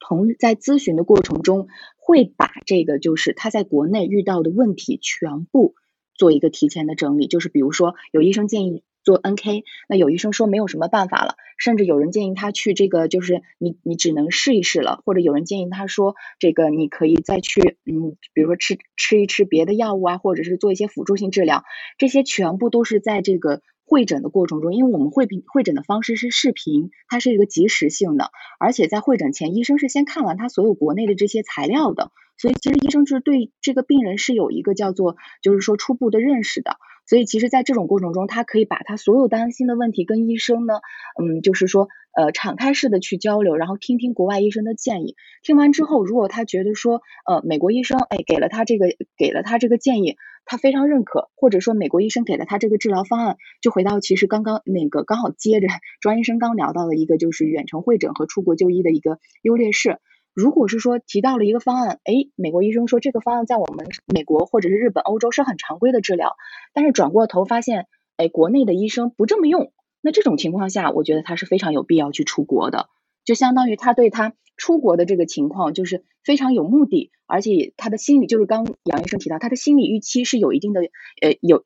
Speaker 2: 同在咨询的过程中，会把这个就是他在国内遇到的问题全部做一个提前的整理。就是比如说，有医生建议做 NK，那有医生说没有什么办法了，甚至有人建议他去这个，就是你你只能试一试了，或者有人建议他说这个你可以再去嗯，比如说吃吃一吃别的药物啊，或者是做一些辅助性治疗，这些全部都是在这个。会诊的过程中，因为我们会诊会诊的方式是视频，它是一个即时性的，而且在会诊前，医生是先看完他所有国内的这些材料的，所以其实医生是对这个病人是有一个叫做就是说初步的认识的，所以其实，在这种过程中，他可以把他所有担心的问题跟医生呢，嗯，就是说呃敞开式的去交流，然后听听国外医生的建议，听完之后，如果他觉得说呃美国医生哎给了他这个给了他这个建议。他非常认可，或者说美国医生给了他这个治疗方案，就回到其实刚刚那个刚好接着 庄医生刚聊到的一个就是远程会诊和出国就医的一个优劣势。如果是说提到了一个方案，哎，美国医生说这个方案在我们美国或者是日本、欧洲是很常规的治疗，但是转过头发现，哎，国内的医生不这么用，那这种情况下，我觉得他是非常有必要去出国的，就相当于他对他。出国的这个情况就是非常有目的，而且他的心理就是刚杨医生提到，他的心理预期是有一定的，呃，有，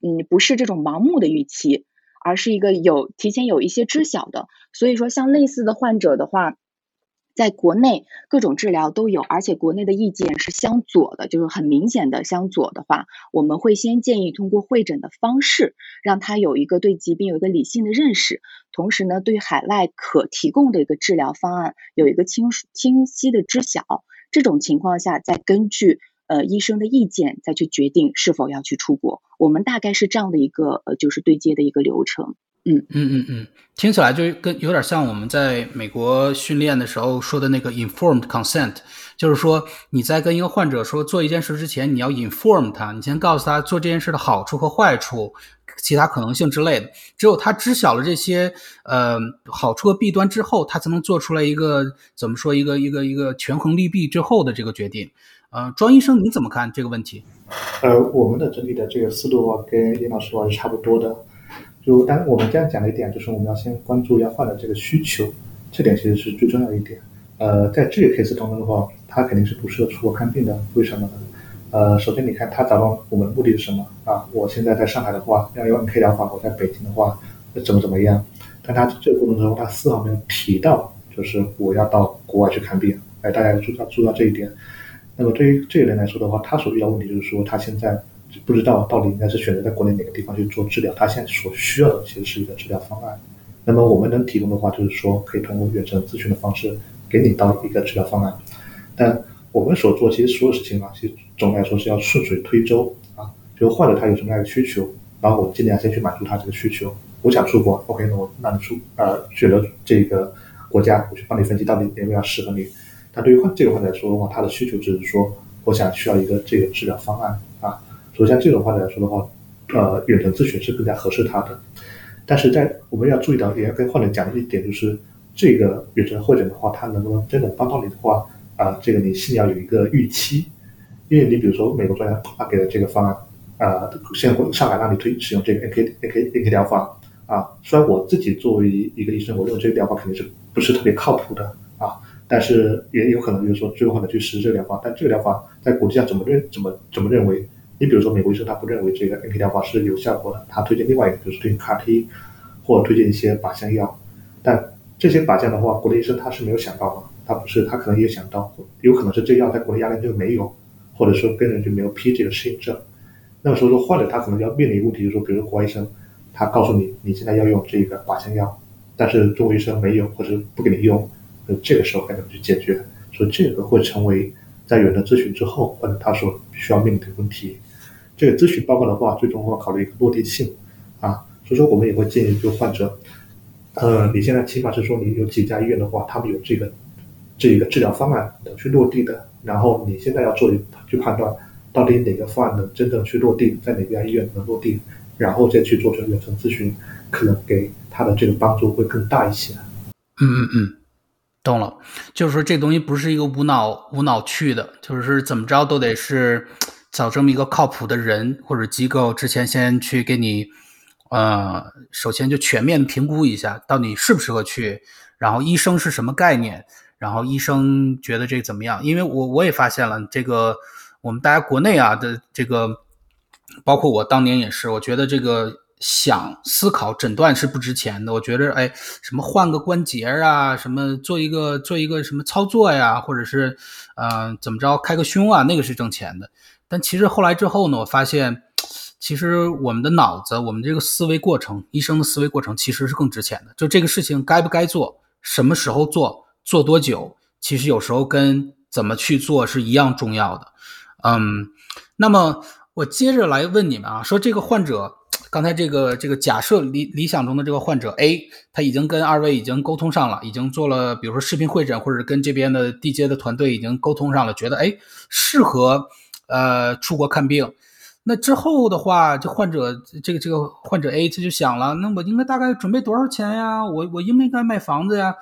Speaker 2: 嗯，不是这种盲目的预期，而是一个有提前有一些知晓的。所以说，像类似的患者的话。在国内各种治疗都有，而且国内的意见是相左的，就是很明显的相左的话，我们会先建议通过会诊的方式，让他有一个对疾病有一个理性的认识，同时呢，对海外可提供的一个治疗方案有一个清清晰的知晓。这种情况下，再根据呃医生的意见再去决定是否要去出国。我们大概是这样的一个呃就是对接的一个流程。
Speaker 1: 嗯嗯嗯嗯，听起来就跟有点像我们在美国训练的时候说的那个 informed consent，就是说你在跟一个患者说做一件事之前，你要 inform 他，你先告诉他做这件事的好处和坏处，其他可能性之类的。只有他知晓了这些呃好处和弊端之后，他才能做出来一个怎么说一个一个一个权衡利弊之后的这个决定。呃，庄医生你怎么看这个问题？
Speaker 3: 呃，我们的整体的这个思路啊，跟叶老师的话是差不多的。就当我们这样讲的一点，就是我们要先关注要换的这个需求，这点其实是最重要的一点。呃，在这个 case 当中的话，他肯定是不适合出国看病的。为什么呢？呃，首先你看他找到我们的目的是什么啊？我现在在上海的话要用 NK 疗法，我在北京的话怎么怎么样？但他这个过程中他丝毫没有提到，就是我要到国外去看病。哎，大家注意到注意到这一点。那么对于这个人来说的话，他所遇到问题就是说他现在。不知道到底应该是选择在国内哪个地方去做治疗，他现在所需要的其实是一个治疗方案。那么我们能提供的话，就是说可以通过远程咨询的方式给你到一个治疗方案。但我们所做其实所有事情啊，其实总的来说是要顺水推舟啊。就患者他有什么样的需求，然后我尽量先去满足他这个需求。我想出国，OK，那我那你出呃选择这个国家，我去帮你分析到底哪个要适合你。但对于患这个患者来说的话，他的需求只是说我想需要一个这个治疗方案所以像，这种患者来说的话，呃远程咨询是更加合适他的。但是在我们要注意到，也要跟患者讲的一点就是，这个远程会诊的话，它能不能真的帮到你的话，啊，这个你心里要有一个预期，因为你比如说美国专家他给的这个方案，啊，现在上海让你推使用这个 NK NK NK 疗法，啊，虽然我自己作为一个医生，我认为这个疗法肯定是不是特别靠谱的啊，但是也有可能就是说最后患者去实施这个疗法，但这个疗法在国际上怎么认怎么怎么认为？你比如说，美国医生他不认为这个 NK 疗法是有效果的，他推荐另外一个，就是推荐 CAR-T，或者推荐一些靶向药。但这些靶向的话，国内医生他是没有想到的，他不是，他可能也想到，有可能是这药在国内压根就没有，或者说根本就没有批这个适应症。那么所以说，患者他可能要面临一个问题，就是说，比如说国外医生他告诉你，你现在要用这个靶向药，但是中国医生没有，或者不给你用，那这个时候该怎么去解决？所以这个会成为在远程咨询之后，或者他所需要面临的问题。这个咨询报告的话，最终会考虑一个落地性，啊，所以说我们也会建议就患者，呃，你现在起码是说你有几家医院的话，他们有这个这个治疗方案能去落地的，然后你现在要做一去判断到底哪个方案能真正去落地，在哪家医院能落地，然后再去做这个远程咨询，可能给他的这个帮助会更大一些。
Speaker 1: 嗯嗯嗯，懂了，就是说这东西不是一个无脑无脑去的，就是怎么着都得是。找这么一个靠谱的人或者机构，之前先去给你，呃，首先就全面评估一下，到底适不适合去，然后医生是什么概念，然后医生觉得这怎么样？因为我我也发现了，这个我们大家国内啊的这个，包括我当年也是，我觉得这个想思考诊断是不值钱的。我觉得，哎，什么换个关节啊，什么做一个做一个什么操作呀，或者是，嗯，怎么着开个胸啊，那个是挣钱的。但其实后来之后呢，我发现，其实我们的脑子，我们这个思维过程，医生的思维过程其实是更值钱的。就这个事情该不该做，什么时候做，做多久，其实有时候跟怎么去做是一样重要的。嗯，那么我接着来问你们啊，说这个患者，刚才这个这个假设理理想中的这个患者 A，他已经跟二位已经沟通上了，已经做了，比如说视频会诊，或者跟这边的地接的团队已经沟通上了，觉得哎适合。呃，出国看病，那之后的话，这患者这个这个患者 A 他就想了，那我应该大概准备多少钱呀？我我应不应该卖房子呀？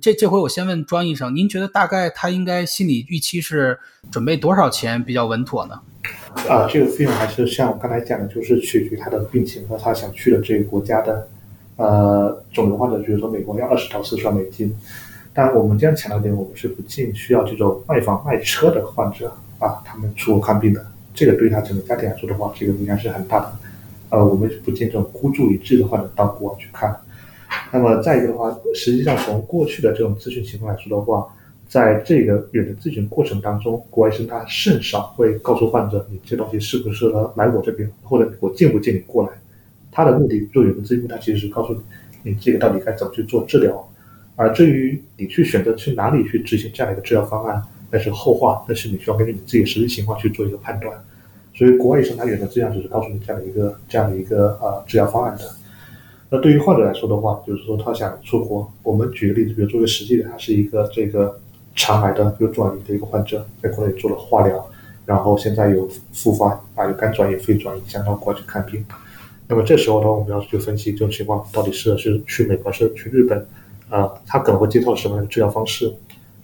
Speaker 1: 这这回我先问庄医生，您觉得大概他应该心理预期是准备多少钱比较稳妥呢？
Speaker 3: 啊，这个费用还是像我刚才讲的，就是取决于他的病情和他想去的这个国家的。呃，肿瘤患者，比如说美国要二十到四十万美金，但我们这样强调点，我们是不建议需要这种卖房卖车的患者。啊，他们出国看病的，这个对他整个家庭来说的话，这个影响是很大的。呃，我们不建议这种孤注一掷的患者到国外去看。那么再一个的话，实际上从过去的这种咨询情况来说的话，在这个远程咨询过程当中，国外医生他甚少会告诉患者你这东西适不适合来我这边，或者我建不建议过来。他的目的做远程咨询，他其实是告诉你你这个到底该怎么去做治疗。而至于你去选择去哪里去执行这样的一个治疗方案。那是后话，但是你需要根据你自己实际情况去做一个判断。所以国外医生他远程这样只是告诉你这样的一个这样的一个呃治疗方案的。那对于患者来说的话，就是说他想出国，我们举个例子，比如做个实际的，他是一个这个肠癌的有转移的一个患者，在国内做了化疗，然后现在有复发啊，有肝转移、肺转移，想到国外去看病。那么这时候呢，我们要去分析这种情况到底是是去美国是去日本啊，他可能会接受什么样的治疗方式？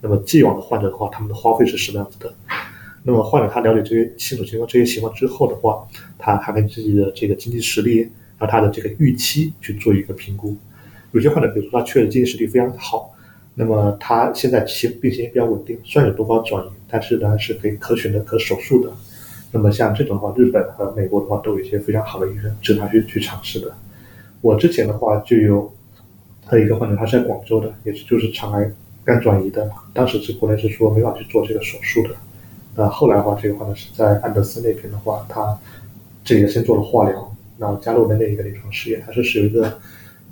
Speaker 3: 那么既往的患者的话，他们的花费是什么样子的？那么患者他了解这些清楚情况、这些情况之后的话，他还跟自己的这个经济实力，和他的这个预期去做一个评估。有些患者，比如说他确实经济实力非常好，那么他现在其病情也比较稳定，虽然有多方转移，但是呢是可以可选的、可手术的。那么像这种的话，日本和美国的话都有一些非常好的医生值得他去去尝试的。我之前的话就有还有一个患者，他是在广州的，也是就是肠癌。肝转移的，当时是国内是说没法去做这个手术的，那后来的话，这个话呢是在安德森那边的话，他这个先做了化疗，然后加入了那一个临床试验，它是使用一个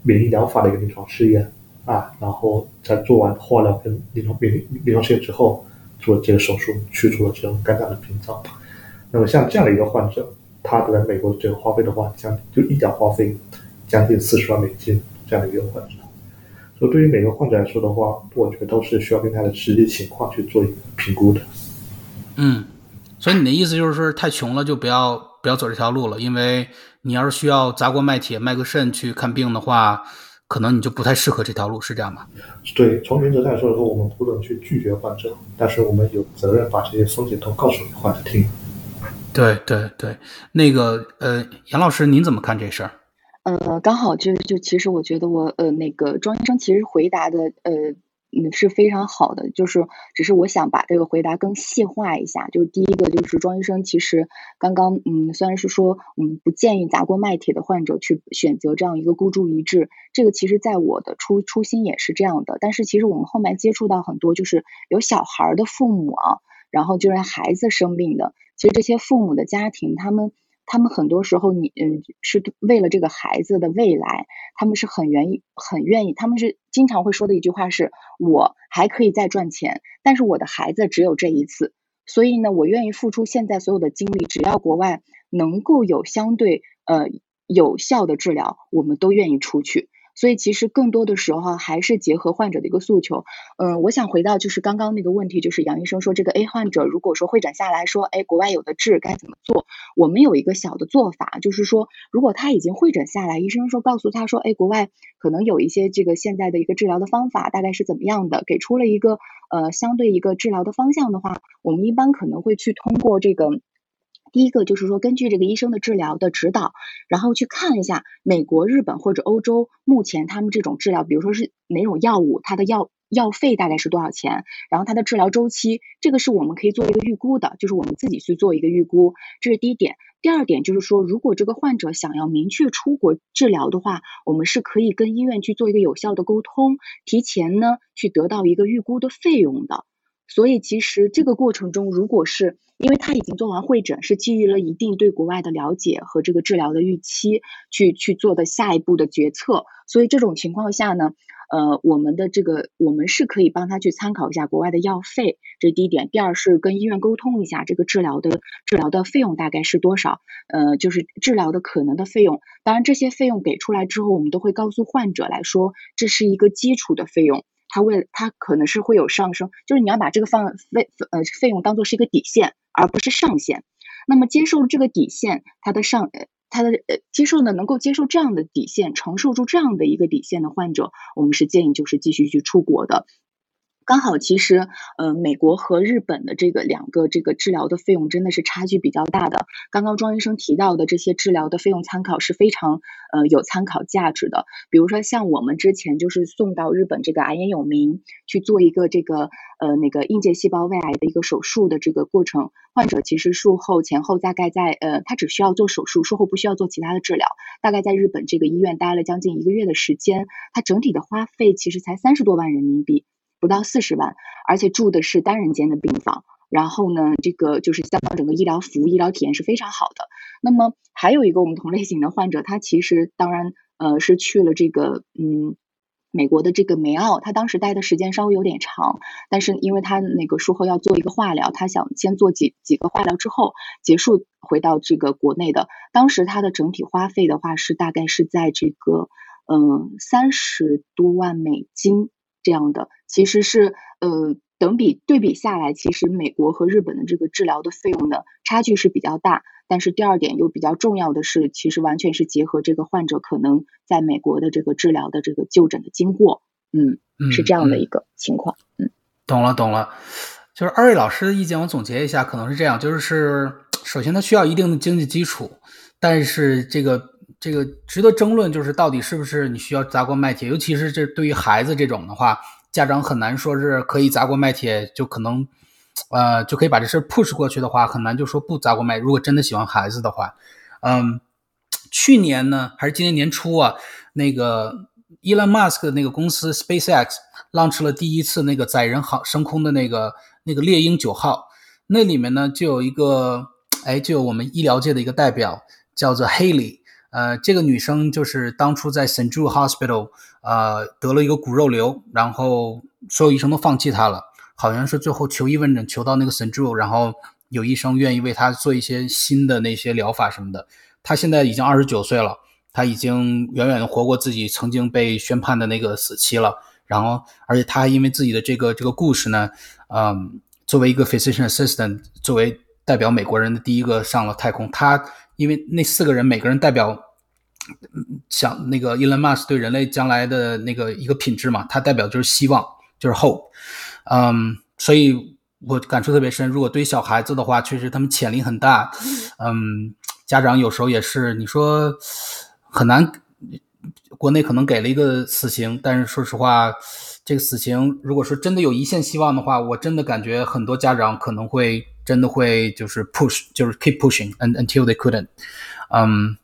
Speaker 3: 免疫疗法的一个临床试验啊，然后在做完化疗跟临床免疫临床试验之后，做这个手术去除了这种肝脏的屏障。那么像这样的一个患者，他在美国这个花费的话，将就医疗花费将近四十万美金这样的一个患者。所以对于每个患者来说的话，我觉得都是需要跟他的实际情况去做一个评估的。
Speaker 1: 嗯，所以你的意思就是说，太穷了就不要不要走这条路了，因为你要是需要砸锅卖铁卖个肾去看病的话，可能你就不太适合这条路，是这样吗？
Speaker 3: 对，从原则上来说的话，我们不能去拒绝患者，但是我们有责任把这些风险都告诉患者听。
Speaker 1: 对对对，那个呃，杨老师您怎么看这事儿？
Speaker 2: 呃，刚好就就其实我觉得我呃那个庄医生其实回答的呃。嗯，是非常好的，就是只是我想把这个回答更细化一下。就是第一个，就是庄医生其实刚刚嗯，虽然是说嗯不建议砸锅卖铁的患者去选择这样一个孤注一掷，这个其实在我的初初心也是这样的。但是其实我们后面接触到很多就是有小孩的父母啊，然后就是孩子生病的，其实这些父母的家庭他们。他们很多时候，你嗯，是为了这个孩子的未来，他们是很愿意、很愿意。他们是经常会说的一句话是：“我还可以再赚钱，但是我的孩子只有这一次，所以呢，我愿意付出现在所有的精力，只要国外能够有相对呃有效的治疗，我们都愿意出去。”所以其实更多的时候还是结合患者的一个诉求。嗯，我想回到就是刚刚那个问题，就是杨医生说这个 A 患者如果说会诊下来说，哎，国外有的治该怎么做？我们有一个小的做法，就是说如果他已经会诊下来，医生说告诉他说，哎，国外可能有一些这个现在的一个治疗的方法大概是怎么样的，给出了一个呃相对一个治疗的方向的话，我们一般可能会去通过这个。第一个就是说，根据这个医生的治疗的指导，然后去看一下美国、日本或者欧洲目前他们这种治疗，比如说是哪种药物，它的药药费大概是多少钱，然后它的治疗周期，这个是我们可以做一个预估的，就是我们自己去做一个预估，这是第一点。第二点就是说，如果这个患者想要明确出国治疗的话，我们是可以跟医院去做一个有效的沟通，提前呢去得到一个预估的费用的。所以其实这个过程中，如果是因为他已经做完会诊，是基于了一定对国外的了解和这个治疗的预期去去做的下一步的决策。所以这种情况下呢，呃，我们的这个我们是可以帮他去参考一下国外的药费，这是第一点。第二是跟医院沟通一下这个治疗的治疗的费用大概是多少，呃，就是治疗的可能的费用。当然这些费用给出来之后，我们都会告诉患者来说，这是一个基础的费用。它为它可能是会有上升，就是你要把这个放费呃费用当做是一个底线，而不是上限。那么接受这个底线，它的上呃它的呃接受呢，能够接受这样的底线，承受住这样的一个底线的患者，我们是建议就是继续去出国的。刚好，其实，呃，美国和日本的这个两个这个治疗的费用真的是差距比较大的。刚刚庄医生提到的这些治疗的费用参考是非常，呃，有参考价值的。比如说，像我们之前就是送到日本这个癌研有名去做一个这个，呃，那个硬结细胞胃癌的一个手术的这个过程，患者其实术后前后大概在，呃，他只需要做手术，术后不需要做其他的治疗，大概在日本这个医院待了将近一个月的时间，他整体的花费其实才三十多万人民币。不到四十万，而且住的是单人间的病房，然后呢，这个就是相当整个医疗服务、医疗体验是非常好的。那么还有一个我们同类型的患者，他其实当然呃是去了这个嗯美国的这个梅奥，他当时待的时间稍微有点长，但是因为他那个术后要做一个化疗，他想先做几几个化疗之后结束回到这个国内的。当时他的整体花费的话是大概是在这个嗯三十多万美金。这样的其实是呃等比对比下来，其实美国和日本的这个治疗的费用呢差距是比较大。但是第二点又比较重要的是，其实完全是结合这个患者可能在美国的这个治疗的这个就诊的经过，嗯，是这样的一个情况。嗯，
Speaker 1: 懂了懂了。就是二位老师的意见，我总结一下，可能是这样：就是首先他需要一定的经济基础，但是这个。这个值得争论，就是到底是不是你需要砸锅卖铁，尤其是这对于孩子这种的话，家长很难说是可以砸锅卖铁，就可能，呃，就可以把这事 push 过去的话，很难就说不砸锅卖。如果真的喜欢孩子的话，嗯，去年呢还是今年年初啊，那个 Elon Musk 那个公司 SpaceX launch 了第一次那个载人航升空的那个那个猎鹰九号，那里面呢就有一个，哎，就有我们医疗界的一个代表叫做 Haley。呃，这个女生就是当初在 St. Jude Hospital，呃，得了一个骨肉瘤，然后所有医生都放弃她了，好像是最后求医问诊求到那个 St. Jude，然后有医生愿意为她做一些新的那些疗法什么的。她现在已经二十九岁了，她已经远远的活过自己曾经被宣判的那个死期了。然后，而且她还因为自己的这个这个故事呢，嗯，作为一个 physician assistant，作为代表美国人的第一个上了太空，她。因为那四个人每个人代表，想那个 Elon Musk 对人类将来的那个一个品质嘛，他代表就是希望，就是 hope，嗯，所以我感触特别深。如果对小孩子的话，确实他们潜力很大，嗯，家长有时候也是，你说很难。国内可能给了一个死刑，但是说实话，这个死刑如果说真的有一线希望的话，我真的感觉很多家长可能会真的会就是 push，就是 keep pushing and until they couldn't。嗯，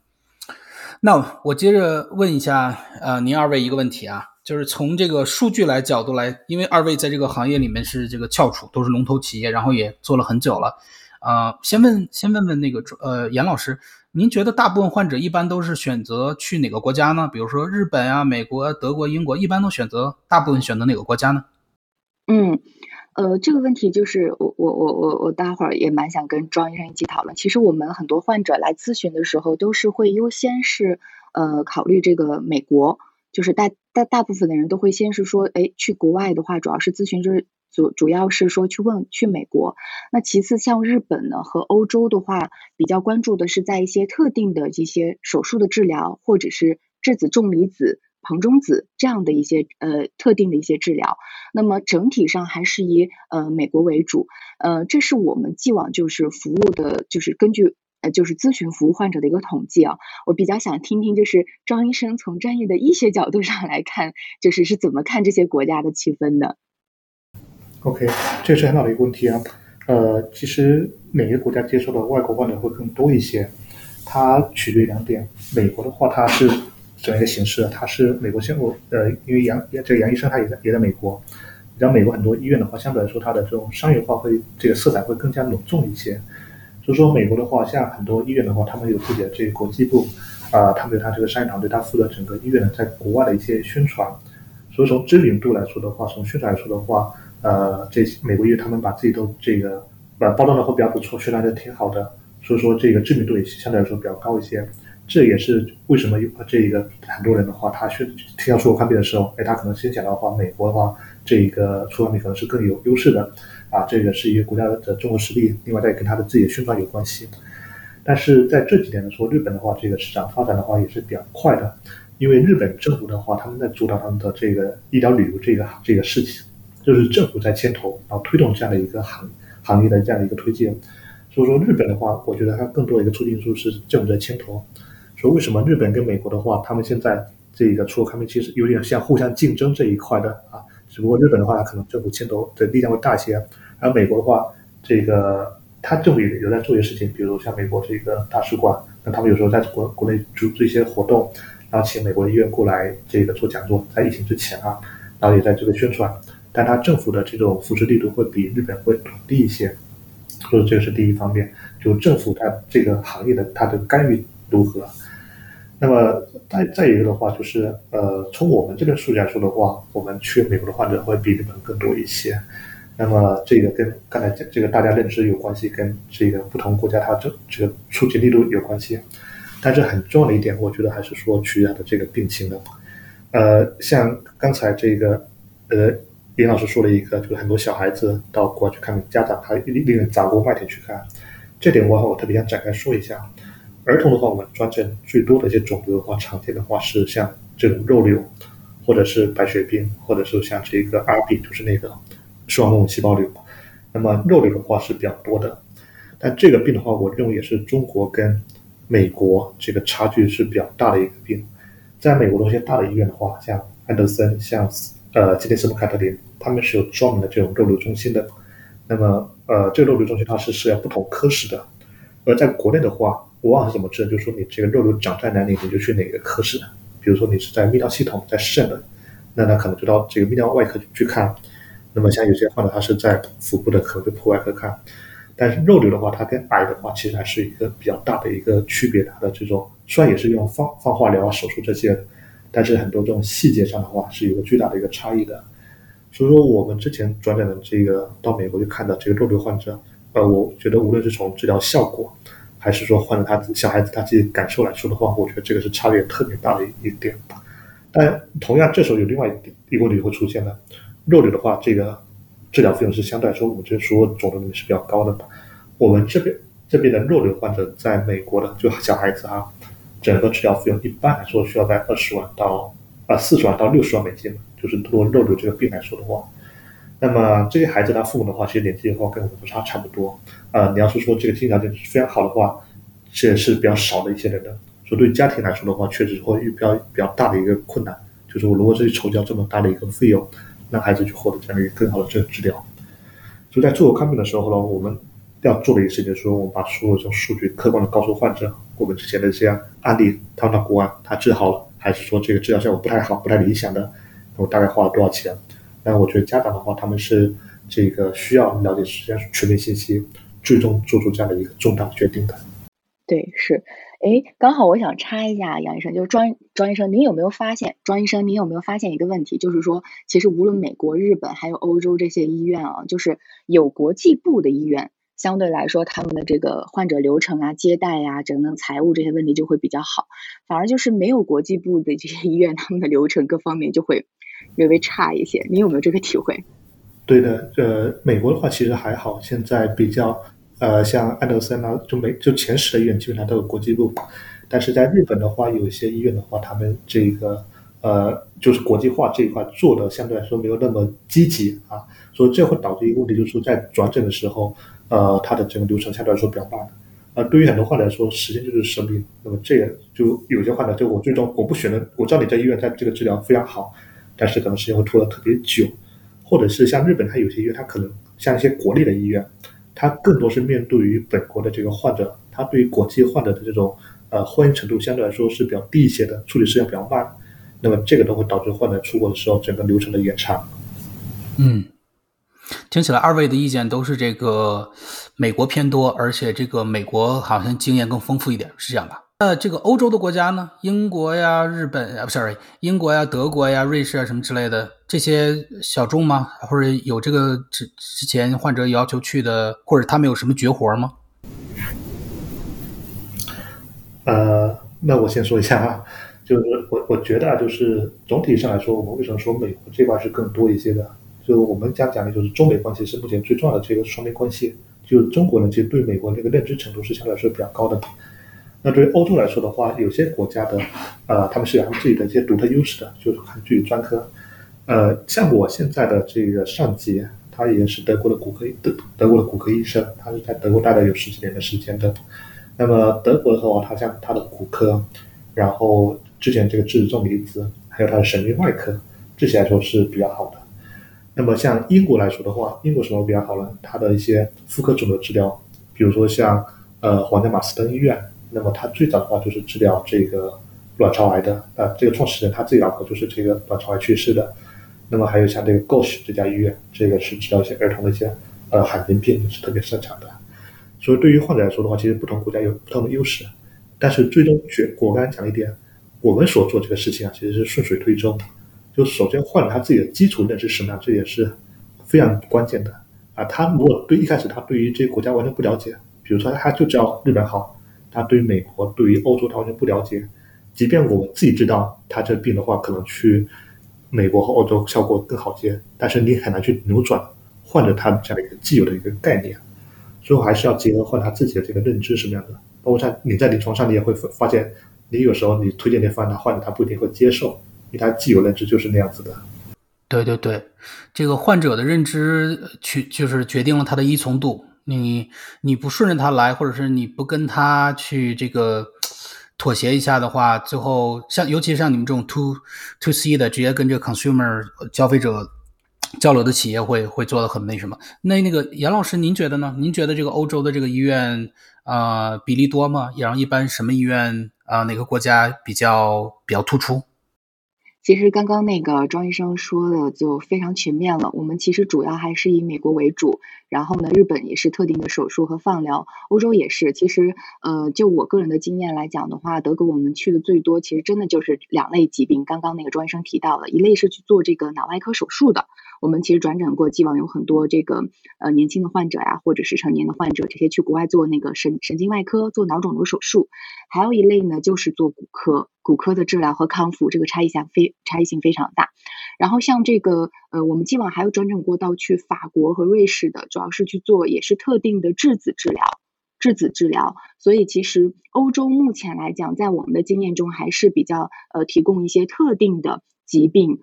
Speaker 1: 那我接着问一下，呃，您二位一个问题啊，就是从这个数据来角度来，因为二位在这个行业里面是这个翘楚，都是龙头企业，然后也做了很久了，啊，先问先问问那个呃严老师。您觉得大部分患者一般都是选择去哪个国家呢？比如说日本啊、美国、德国、英国，一般都选择大部分选择哪个国家呢？
Speaker 2: 嗯，呃，这个问题就是我我我我我待会儿也蛮想跟庄医生一起讨论。其实我们很多患者来咨询的时候，都是会优先是呃考虑这个美国，就是大大大部分的人都会先是说，哎，去国外的话，主要是咨询就是。主主要是说去问去美国，那其次像日本呢和欧洲的话，比较关注的是在一些特定的这些手术的治疗，或者是质子重离子、旁中子这样的一些呃特定的一些治疗。那么整体上还是以呃美国为主，呃，这是我们既往就是服务的，就是根据呃就是咨询服务患者的一个统计啊。我比较想听听，就是张医生从专业的医学角度上来看，就是是怎么看这些国家的区分的
Speaker 3: ？OK，这是很好的一个问题啊。呃，其实每个国家接受的外国患者会更多一些，它取决于两点。美国的话，它是这样一个形式？它是美国先我呃，因为杨这个杨医生他也在也在美国，你知道美国很多医院的话，相对来说它的这种商业化会这个色彩会更加浓重一些。所以说，美国的话，像很多医院的话，他们有自己的这个国际部啊，他们有他这个商业团队，他负责整个医院的在国外的一些宣传。所以从知名度来说的话，从宣传来说的话。呃，这美国医院他们把自己都这个呃包装的会比较不错，宣传的挺好的，所以说这个知名度也相对来说比较高一些。这也是为什么有这个很多人的话，他去听到出国看病的时候，哎，他可能先想到的话，美国的话，这一个出国看病可能是更有优势的啊。这个是一个国家的综合实力，另外再跟他的自己的宣传有关系。但是在这几年的时候，日本的话，这个市场发展的话也是比较快的，因为日本政府的话，他们在主导他们的这个医疗旅游这个这个事情。就是政府在牵头，然后推动这样的一个行行业的这样的一个推进。所以说日本的话，我觉得它更多的一个促进因素是政府在牵头。说为什么日本跟美国的话，他们现在这个出口看病其实有点像互相竞争这一块的啊。只不过日本的话，可能政府牵头的力量会大一些，而美国的话，这个它政府也有在做一些事情，比如像美国这个大使馆，那他们有时候在国国内组织一些活动，然后请美国医院过来这个做讲座，在疫情之前啊，然后也在这个宣传。但它政府的这种扶持力度会比日本会低一些，所以这个是第一方面，就政府它这个行业的它的干预如何？那么再再一个的话，就是呃，从我们这边数据来说的话，我们去美国的患者会比日本更多一些。那么这个跟刚才这这个大家认知有关系，跟这个不同国家它这这个促进力度有关系。但是很重要的一点，我觉得还是说取决它的这个病情的。呃，像刚才这个呃。林老师说了一个，就是很多小孩子到国外去看病，家长他宁愿砸锅卖铁去看。这点我，我特别想展开说一下。儿童的话，我们专诊最多的一些肿瘤的话，常见的话是像这种肉瘤，或者是白血病，或者是像这个 RB，就是那个视网膜细胞瘤。那么肉瘤的话是比较多的，但这个病的话，我认为也是中国跟美国这个差距是比较大的一个病。在美国的一些大的医院的话，像安德森，像。呃，吉林斯姆凯特林，他们是有专门的这种肉瘤中心的。那么，呃，这个肉瘤中心它是涉及不同科室的。而在国内的话，往往是怎么治？就是说，你这个肉瘤长在哪里，你就去哪个科室。比如说，你是在泌尿系统，在肾的，那他可能就到这个泌尿外科去看。那么，像有些患者他是在腹部的，可能就破外科看。但是肉瘤的话，它跟癌的话，其实还是一个比较大的一个区别。它的这种虽然也是用放放化疗啊、手术这些。但是很多这种细节上的话是有个巨大的一个差异的，所以说我们之前转诊的这个到美国去看的这个肉瘤患者，呃，我觉得无论是从治疗效果，还是说患者他小孩子他自己感受来说的话，我觉得这个是差别特别大的一点吧。但同样这时候有另外一个问题会出现了，肉瘤的话，这个治疗费用是相对来说我们这说肿瘤里面是比较高的吧。我们这边这边的肉瘤患者在美国的就小孩子啊，整个治疗费用一般来说需要在二十万到啊四十万到六十万美金，就是做肉瘤这个病来说的话。那么这些孩子他父母的话，其实年纪的话跟我们不差差不多。呃，你要是说这个经济条件非常好的话，这也是比较少的一些人的。所以对家庭来说的话，确实会遇比较比较大的一个困难，就是我如果是筹交这么大的一个费用，让孩子去获得这样一个更好的这个治疗。所以在做看病的时候呢，我们要做的一个事情就是说，我们把所有这种数据客观的告诉患者，我们之前的这样案例，他到国外他治好了，还是说这个治疗效果不太好、不太理想的，我大概花了多少钱？但我觉得家长的话，他们是这个需要了解实际上全面信息，最终做出这样的一个重大决定的。
Speaker 2: 对，是。哎，刚好我想插一下，杨医生，就是庄庄医生，您有没有发现？庄医生，您有没有发现一个问题？就是说，其实无论美国、日本还有欧洲这些医院啊，就是有国际部的医院，相对来说，他们的这个患者流程啊、接待呀、整个财务这些问题就会比较好。反而就是没有国际部的这些医院，他们的流程各方面就会。略微差一些，您有没有这个体会？
Speaker 3: 对的，呃，美国的话其实还好，现在比较呃，像安德森啊，就美就前十的医院基本上都有国际部，但是在日本的话，有一些医院的话，他们这个呃，就是国际化这一块做的相对来说没有那么积极啊，所以这会导致一个问题，就是在转诊的时候，呃，它的整个流程相对来说比较慢，呃，对于很多患者来说，时间就是生命，那么这个就有些患者就我最终我不选择，我知道你在医院在这个治疗非常好。但是可能时间会拖得特别久，或者是像日本，它有些医院，它可能像一些国内的医院，它更多是面对于本国的这个患者，它对于国际患者的这种呃欢迎程度相对来说是比较低一些的，处理时间比较慢，那么这个都会导致患者出国的时候整个流程的延长。
Speaker 1: 嗯，听起来二位的意见都是这个美国偏多，而且这个美国好像经验更丰富一点，是这样吧？那这个欧洲的国家呢？英国呀、日本啊，不，sorry，英国呀、德国呀、瑞士啊，什么之类的，这些小众吗？或者有这个之之前患者要求去的，或者他们有什么绝活吗？
Speaker 3: 呃，那我先说一下啊，就是我我觉得啊，就是总体上来说，我们为什么说美国这块是更多一些的？就我们讲讲的就是中美关系是目前最重要的这个双边关系。就中国呢，其实对美国那个认知程度是相对来说比较高的。那对于欧洲来说的话，有些国家的，呃，他们是有他们自己的一些独特优势的，就是看具体专科。呃，像我现在的这个上级，他也是德国的骨科德德国的骨科医生，他是在德国待了有十几年的时间的。那么德国的话，他像他的骨科，然后之前这个质子重离子，还有他的神经外科，这些来说是比较好的。那么像英国来说的话，英国什么比较好呢？它的一些妇科肿瘤治疗，比如说像呃皇家马斯登医院。那么他最早的话就是治疗这个卵巢癌的，呃，这个创始人他自己老婆就是这个卵巢癌去世的。那么还有像这个 Gosh 这家医院，这个是治疗一些儿童的一些呃罕见病是特别擅长的。所以对于患者来说的话，其实不同国家有不同的优势，但是最终选我刚才讲一点，我们所做这个事情啊，其实是顺水推舟。就首先患者他自己的基础认知什么样，这也是非常关键的啊。他如果对一开始他对于这个国家完全不了解，比如说他就知道日本好。他对于美国、对于欧洲，他完全不了解。即便我自己知道他这病的话，可能去美国和欧洲效果更好些，但是你很难去扭转患者他这样的一个既有的一个概念。最后还是要结合患他自己的这个认知什么样的。包括像你在临床上，你也会发现，你有时候你推荐的方案，患者他不一定会接受，因为他既有认知就是那样子的。
Speaker 1: 对对对，这个患者的认知去就是决定了他的依从度。你你不顺着他来，或者是你不跟他去这个妥协一下的话，最后像尤其像你们这种 to to C 的，直接跟这个 consumer 消费者交流的企业，会会做的很那什么。那那个严老师，您觉得呢？您觉得这个欧洲的这个医院啊比例多吗？然后一般什么医院啊哪个国家比较比较突出？
Speaker 2: 其实刚刚那个庄医生说的就非常全面了。我们其实主要还是以美国为主，然后呢，日本也是特定的手术和放疗，欧洲也是。其实，呃，就我个人的经验来讲的话，德国我们去的最多，其实真的就是两类疾病。刚刚那个庄医生提到了一类是去做这个脑外科手术的，我们其实转诊过，既往有很多这个呃年轻的患者呀，或者是成年的患者，这些去国外做那个神神经外科做脑肿瘤手术。还有一类呢，就是做骨科。骨科的治疗和康复，这个差异性非差异性非常大。然后像这个，呃，我们既往还有转诊过到去法国和瑞士的，主要是去做也是特定的质子治疗。质子治疗。所以其实欧洲目前来讲，在我们的经验中还是比较呃提供一些特定的疾病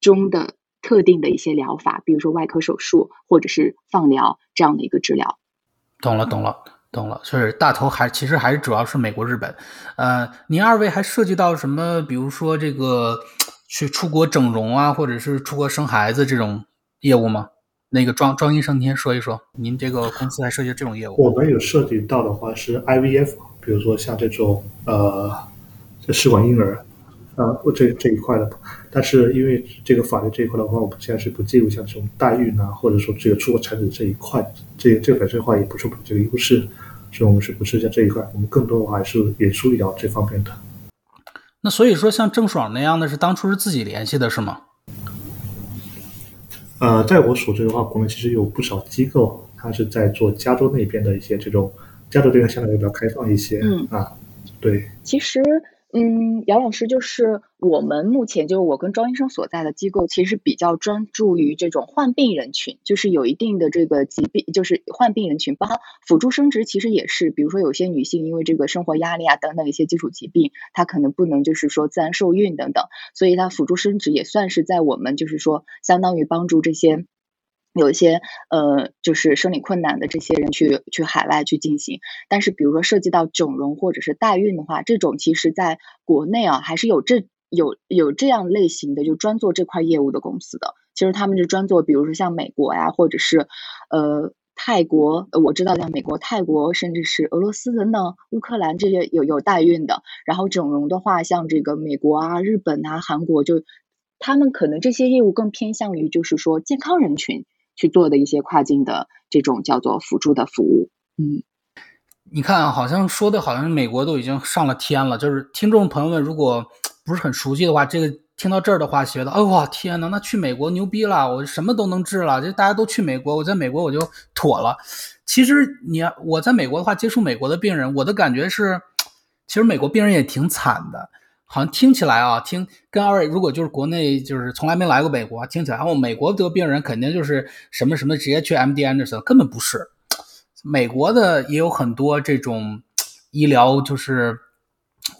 Speaker 2: 中的特定的一些疗法，比如说外科手术或者是放疗这样的一个治疗。
Speaker 1: 懂了，懂了，懂了。就是大头还其实还是主要是美国、日本。呃，您二位还涉及到什么？比如说这个去出国整容啊，或者是出国生孩子这种业务吗？那个庄庄医生，您先说一说，您这个公司还涉及这种业务？
Speaker 3: 我们有涉及到的话是 IVF，比如说像这种呃这试管婴儿，呃这这一块的。但是因为这个法律这一块的话，我们现在是不介入像这种代孕啊，或者说这个出国产子这一块，这这本身的话也不是我们这个优势，所以我们是不是在这一块？我们更多的话还是演输医疗这方面的。
Speaker 1: 那所以说，像郑爽那样的是当初是自己联系的是吗？
Speaker 3: 呃，在我所知的话，国内其实有不少机构，它是在做加州那边的一些这种，加州这边相对比较开放一些，
Speaker 2: 嗯
Speaker 3: 啊，对，
Speaker 2: 其实。嗯，杨老师，就是我们目前就是我跟庄医生所在的机构，其实比较专注于这种患病人群，就是有一定的这个疾病，就是患病人群，包括辅助生殖，其实也是，比如说有些女性因为这个生活压力啊等等一些基础疾病，她可能不能就是说自然受孕等等，所以她辅助生殖也算是在我们就是说相当于帮助这些。有一些呃，就是生理困难的这些人去去海外去进行，但是比如说涉及到整容或者是代孕的话，这种其实在国内啊还是有这有有这样类型的就专做这块业务的公司的，其实他们是专做，比如说像美国呀，或者是呃泰国，我知道像美国、泰国，甚至是俄罗斯等等乌克兰这些有有代孕的，然后整容的话，像这个美国啊、日本啊、韩国，就他们可能这些业务更偏向于就是说健康人群。去做的一些跨境的这种叫做辅助的服务，嗯，
Speaker 1: 你看，好像说的好像美国都已经上了天了。就是听众朋友们如果不是很熟悉的话，这个听到这儿的话，觉得，哦哇，天呐，那去美国牛逼了，我什么都能治了，就大家都去美国，我在美国我就妥了。其实你我在美国的话，接触美国的病人，我的感觉是，其实美国病人也挺惨的。好像听起来啊，听跟二位如果就是国内就是从来没来过美国，听起来哦，美国得病人肯定就是什么什么直接去 MD Anderson，根本不是。美国的也有很多这种医疗就是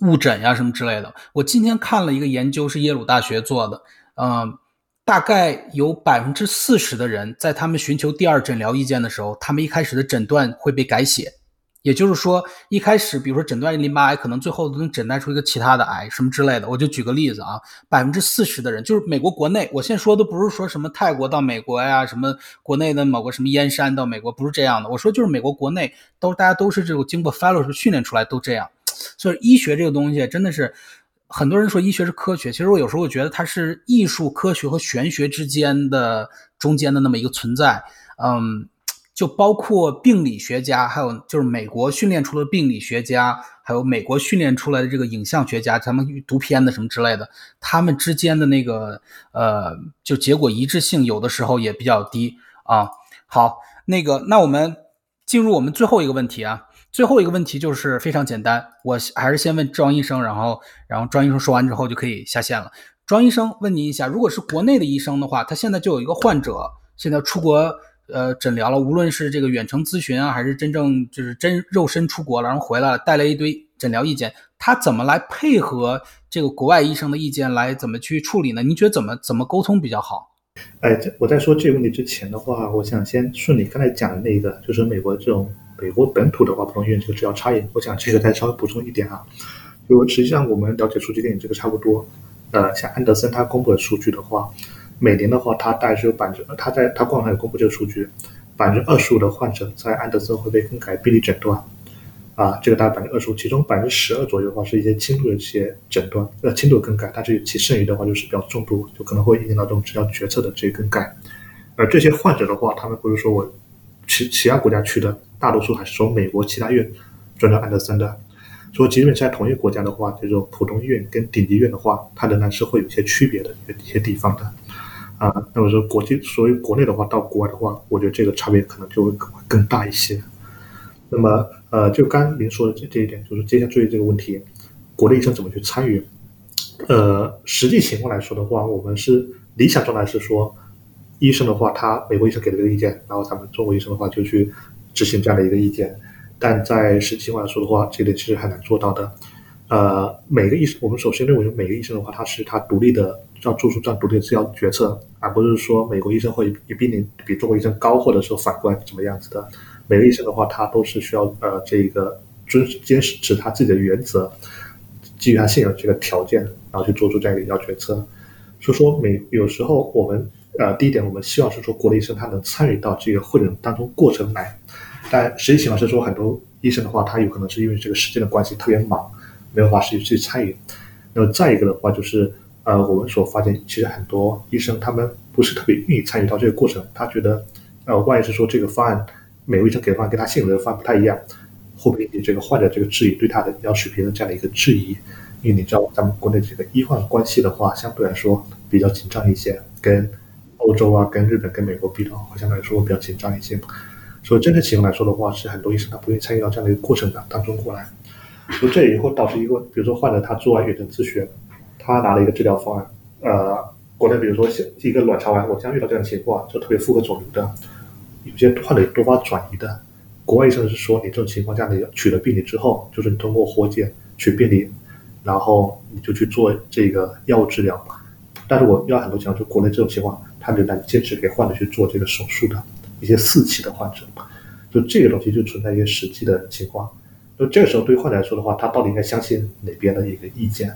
Speaker 1: 误诊呀什么之类的。我今天看了一个研究，是耶鲁大学做的，嗯，大概有百分之四十的人在他们寻求第二诊疗意见的时候，他们一开始的诊断会被改写。也就是说，一开始，比如说诊断淋巴癌，可能最后能诊断出一个其他的癌什么之类的。我就举个例子啊，百分之四十的人，就是美国国内，我现在说的不是说什么泰国到美国呀，什么国内的某个什么燕山到美国，不是这样的。我说就是美国国内都大家都是这种经过 fellow 训练出来都这样。所以医学这个东西真的是，很多人说医学是科学，其实我有时候我觉得它是艺术、科学和玄学之间的中间的那么一个存在。嗯。就包括病理学家，还有就是美国训练出的病理学家，还有美国训练出来的这个影像学家，他们读片子什么之类的，他们之间的那个呃，就结果一致性有的时候也比较低啊。好，那个那我们进入我们最后一个问题啊，最后一个问题就是非常简单，我还是先问庄医生，然后然后庄医生说完之后就可以下线了。庄医生问您一下，如果是国内的医生的话，他现在就有一个患者，现在出国。呃，诊疗了，无论是这个远程咨询啊，还是真正就是真肉身出国了，然后回来了，带来一堆诊疗意见，他怎么来配合这个国外医生的意见来怎么去处理呢？您觉得怎么怎么沟通比较好？
Speaker 3: 哎，我在说这个问题之前的话，我想先顺你刚才讲的那个，就是美国这种美国本土的话，普通医院这个治疗差异，我想这个再稍微补充一点啊。就实际上我们了解数据电影这个差不多，呃，像安德森他公布的数据的话。每年的话，他大概是有百分之，他在他官网上有公布这个数据，百分之二十五的患者在安德森会被更改病理诊断，啊，这个大概百分之二十五，其中百分之十二左右的话是一些轻度的一些诊断，呃，轻度更改，但是其剩余的话就是比较重度，就可能会影响到这种治疗决策的这些更改。而这些患者的话，他们不是说我其其他国家去的，大多数还是从美国其他院转到安德森的。说即便在同一个国家的话，这种普通医院跟顶级医院的话，它仍然是会有些区别的一些地方的。啊，那么说国际，所以国内的话到国外的话，我觉得这个差别可能就会更大一些。那么，呃，就刚您说的这这一点，就是接下来注意这个问题，国内医生怎么去参与？呃，实际情况来说的话，我们是理想状态是说，医生的话，他美国医生给了个意见，然后咱们中国医生的话就去执行这样的一个意见。但在实际情况来说的话，这点其实很难做到的。呃，每个医生，我们首先认为每个医生的话，他是他独立的要做出这样独立的治疗决策，而不是说美国医生会比比你比中国医生高，或者说反过来怎么样子的。每个医生的话，他都是需要呃这个遵坚持他自己的原则，基于他现有这个条件，然后去做出这样一个医疗决策。所以说，每有时候我们呃第一点，我们希望是说国内医生他能参与到这个会诊当中过程来，但实际情况是说很多医生的话，他有可能是因为这个时间的关系特别忙。没有法去去参与，那么再一个的话就是，呃，我们所发现，其实很多医生他们不是特别愿意参与到这个过程，他觉得，呃，万一是说这个方案，每位医生给的方案跟他现有的方案不太一样，会不会引起这个患者这个质疑对他的医疗水平的这样的一个质疑？因为你知道咱们国内这个医患关系的话，相对来说比较紧张一些，跟欧洲啊、跟日本、跟美国比的话，会相对来说比较紧张一些。所以真实情况来说的话，是很多医生他不愿意参与到这样的一个过程当当中过来。就这以后导致一个，比如说患者他做完远程咨询，他拿了一个治疗方案，呃，国内比如说像一个卵巢癌，我将遇到这样的情况，就特别符合肿瘤的，有些患者有多发转移的，国外医生是说你这种情况下你取了病理之后，就是你通过活检取病理，然后你就去做这个药物治疗，但是我遇到很多情况，就国内这种情况，他仍然坚持给患者去做这个手术的一些四期的患者，就这个东西就存在一些实际的情况。就这个时候，对于患者来说的话，他到底应该相信哪边的一个意见？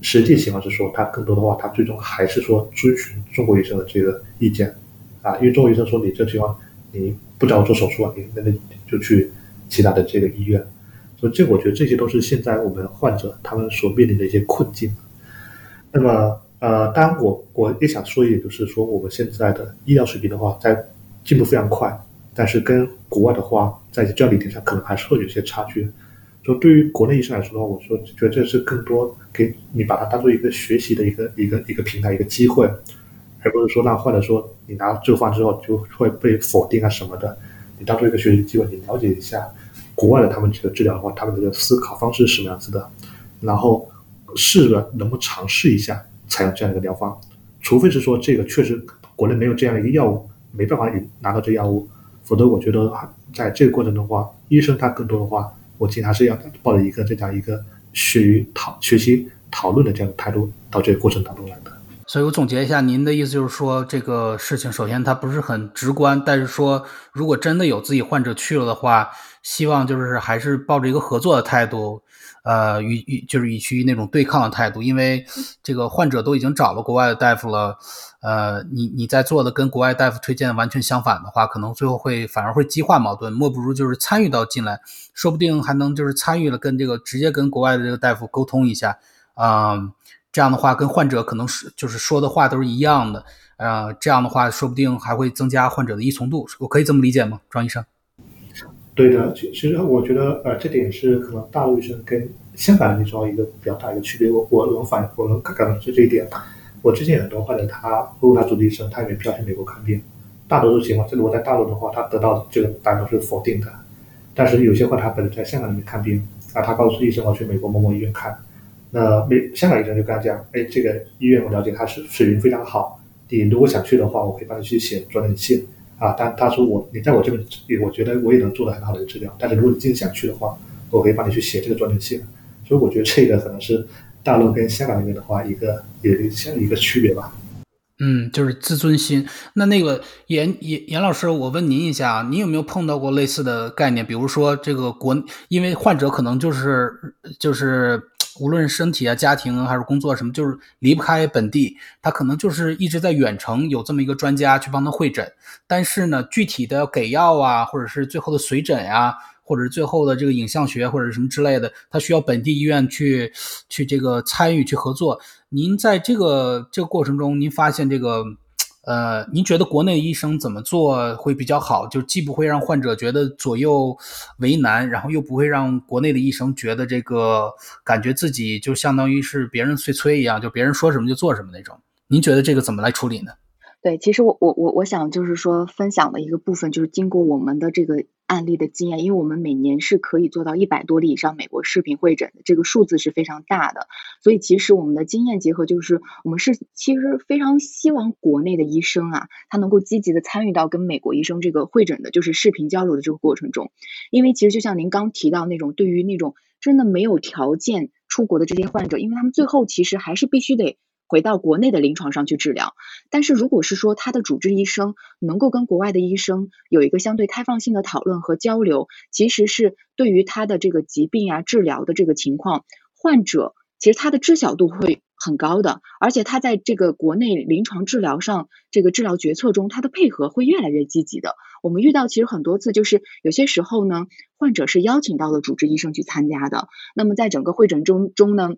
Speaker 3: 实际情况是说，他更多的话，他最终还是说遵循中国医生的这个意见啊。因为中国医生说，你这情况你不找我做手术啊，你那个就去其他的这个医院。所以，这我觉得这些都是现在我们患者他们所面临的一些困境。那么，呃，当然我我也想说一点，就是说我们现在的医疗水平的话，在进步非常快。但是跟国外的话，在教理点上可能还是会有些差距。就对于国内医生来说的话，我说觉得这是更多给你把它当做一个学习的一个一个一个平台一个机会，而不是说让患者说你拿这个方之后就会被否定啊什么的。你当做一个学习机会，你了解一下国外的他们这个治疗的话，他们的思考方式是什么样子的，然后试着能不能尝试一下采用这样一个疗方。除非是说这个确实国内没有这样一个药物，没办法拿到这药物。否则，我觉得在这个过程的话，医生他更多的话，我其实还是要抱着一个这样一个学于讨学习讨论的这样的态度到这个过程当中来的。
Speaker 1: 所以我总结一下，您的意思就是说，这个事情首先它不是很直观，但是说如果真的有自己患者去了的话，希望就是还是抱着一个合作的态度。呃，与与就是与其那种对抗的态度，因为这个患者都已经找了国外的大夫了，呃，你你在做的跟国外大夫推荐完全相反的话，可能最后会反而会激化矛盾，莫不如就是参与到进来，说不定还能就是参与了跟这个直接跟国外的这个大夫沟通一下，啊，这样的话跟患者可能是就是说的话都是一样的，呃，这样的话说不定还会增加患者的依从度，我可以这么理解吗，庄医生？
Speaker 3: 对的，其其实我觉得，呃，这点是可能大陆医生跟香港医生一个比较大的区别。我我能反我能感觉是这一点。我之前很多患者，他如果他主治医生，他也没必要去美国看病。大多数情况，如果在大陆的话，他得到这个答案都是否定的。但是有些患者他本身在香港里面看病，啊，他告诉医生我去美国某某医院看，那美香港医生就跟他讲，哎，这个医院我了解他是水平非常好，你如果想去的话，我可以帮你去写转诊信。啊，但他说我，你在我这边，我觉得我也能做到很好的治疗。但是如果你真想去的话，我可以帮你去写这个专诊信。所以我觉得这个可能是大陆跟香港那边的话，一个也像一个区别吧。
Speaker 1: 嗯，就是自尊心。那那个严严严老师，我问您一下，您有没有碰到过类似的概念？比如说这个国，因为患者可能就是就是。无论身体啊、家庭还是工作什么，就是离不开本地，他可能就是一直在远程有这么一个专家去帮他会诊。但是呢，具体的给药啊，或者是最后的随诊呀，或者是最后的这个影像学或者什么之类的，他需要本地医院去去这个参与去合作。您在这个这个过程中，您发现这个。呃，您觉得国内医生怎么做会比较好？就既不会让患者觉得左右为难，然后又不会让国内的医生觉得这个感觉自己就相当于是别人碎催一样，就别人说什么就做什么那种。您觉得这个怎么来处理呢？
Speaker 2: 对，其实我我我我想就是说分享的一个部分，就是经过我们的这个。案例的经验，因为我们每年是可以做到一百多例以上美国视频会诊的，这个数字是非常大的。所以其实我们的经验结合，就是我们是其实非常希望国内的医生啊，他能够积极的参与到跟美国医生这个会诊的，就是视频交流的这个过程中。因为其实就像您刚提到那种，对于那种真的没有条件出国的这些患者，因为他们最后其实还是必须得。回到国内的临床上去治疗，但是如果是说他的主治医生能够跟国外的医生有一个相对开放性的讨论和交流，其实是对于他的这个疾病啊治疗的这个情况，患者其实他的知晓度会很高的，而且他在这个国内临床治疗上这个治疗决策中，他的配合会越来越积极的。我们遇到其实很多次，就是有些时候呢，患者是邀请到了主治医生去参加的，那么在整个会诊中中呢。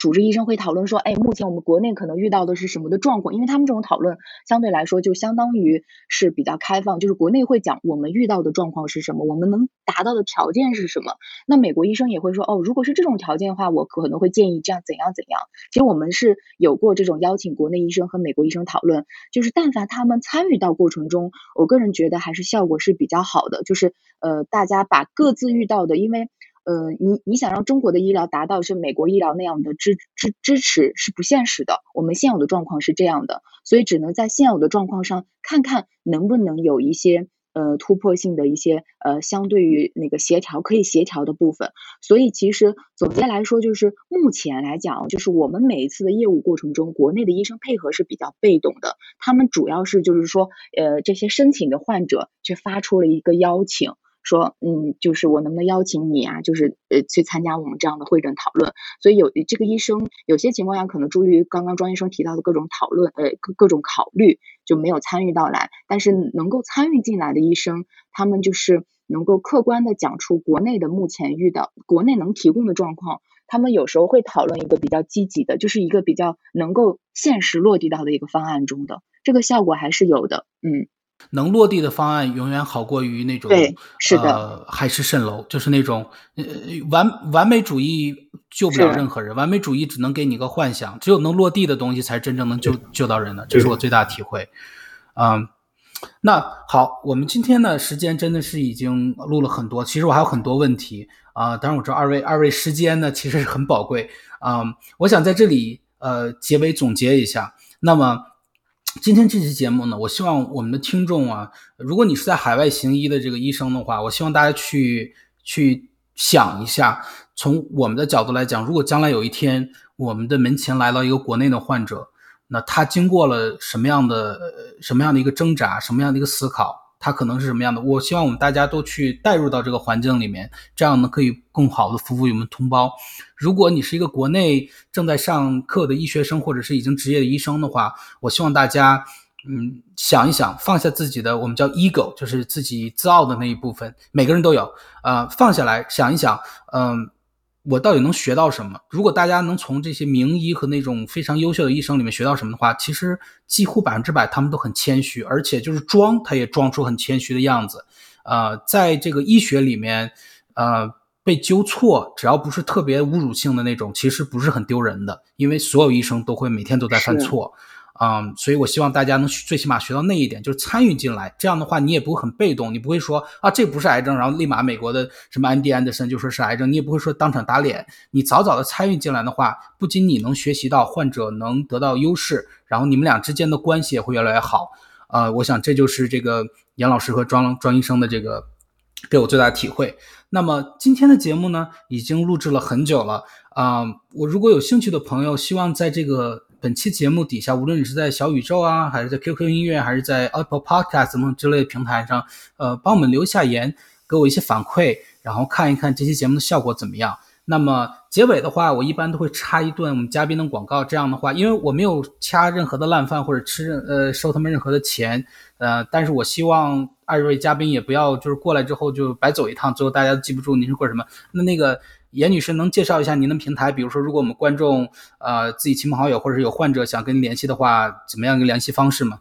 Speaker 2: 主治医生会讨论说，哎，目前我们国内可能遇到的是什么的状况？因为他们这种讨论相对来说就相当于是比较开放，就是国内会讲我们遇到的状况是什么，我们能达到的条件是什么。那美国医生也会说，哦，如果是这种条件的话，我可能会建议这样怎样怎样。其实我们是有过这种邀请国内医生和美国医生讨论，就是但凡他们参与到过程中，我个人觉得还是效果是比较好的，就是呃，大家把各自遇到的，因为。呃，你你想让中国的医疗达到是美国医疗那样的支支支持是不现实的。我们现有的状况是这样的，所以只能在现有的状况上看看能不能有一些呃突破性的一些呃相对于那个协调可以协调的部分。所以其实总结来说，就是目前来讲，就是我们每一次的业务过程中，国内的医生配合是比较被动的。他们主要是就是说，呃，这些申请的患者却发出了一个邀请。说，嗯，就是我能不能邀请你啊？就是呃，去参加我们这样的会诊讨论。所以有这个医生，有些情况下可能出于刚刚庄医生提到的各种讨论，呃，各各种考虑，就没有参与到来。但是能够参与进来的医生，他们就是能够客观的讲出国内的目前遇到国内能提供的状况。他们有时候会讨论一个比较积极的，就是一个比较能够现实落地到的一个方案中的，这个效果还是有的，嗯。
Speaker 1: 能落地的方案永远好过于那种，
Speaker 2: 对，是
Speaker 1: 的，海市蜃楼，就是那种呃完完美主义救不了任何人，完美主义只能给你个幻想，只有能落地的东西才真正能救救到人的，这是我最大体会。嗯，那好，我们今天呢时间真的是已经录了很多，其实我还有很多问题啊，当然我知道二位二位时间呢其实是很宝贵啊，我想在这里呃结尾总结一下，那么。今天这期节目呢，我希望我们的听众啊，如果你是在海外行医的这个医生的话，我希望大家去去想一下，从我们的角度来讲，如果将来有一天我们的门前来了一个国内的患者，那他经过了什么样的什么样的一个挣扎，什么样的一个思考？它可能是什么样的？我希望我们大家都去带入到这个环境里面，这样呢可以更好的服务于我们同胞。如果你是一个国内正在上课的医学生，或者是已经职业的医生的话，我希望大家，嗯，想一想，放下自己的我们叫 ego，就是自己自傲的那一部分，每个人都有，呃，放下来想一想，嗯。我到底能学到什么？如果大家能从这些名医和那种非常优秀的医生里面学到什么的话，其实几乎百分之百他们都很谦虚，而且就是装他也装出很谦虚的样子。呃，在这个医学里面，呃，被纠错只要不是特别侮辱性的那种，其实不是很丢人的，因为所有医生都会每天都在犯错。嗯，所以我希望大家能最起码学到那一点，就是参与进来。这样的话，你也不会很被动，你不会说啊这不是癌症，然后立马美国的什么安迪安德森就说是癌症，你也不会说当场打脸。你早早的参与进来的话，不仅你能学习到，患者能得到优势，然后你们俩之间的关系也会越来越好。呃，我想这就是这个严老师和庄庄医生的这个给我最大的体会。那么今天的节目呢，已经录制了很久了啊，我如果有兴趣的朋友，希望在这个。本期节目底下，无论你是在小宇宙啊，还是在 QQ 音乐，还是在 Apple Podcast 等之类的平台上，呃，帮我们留下言，给我一些反馈，然后看一看这期节目的效果怎么样。那么结尾的话，我一般都会插一段我们嘉宾的广告。这样的话，因为我没有掐任何的烂饭或者吃呃收他们任何的钱，呃，但是我希望二位嘉宾也不要就是过来之后就白走一趟，最后大家都记不住您是过什么。那那个。严女士，能介绍一下您的平台？比如说，如果我们观众呃自己亲朋好友或者是有患者想跟您联系的话，怎么样一个联系方式吗？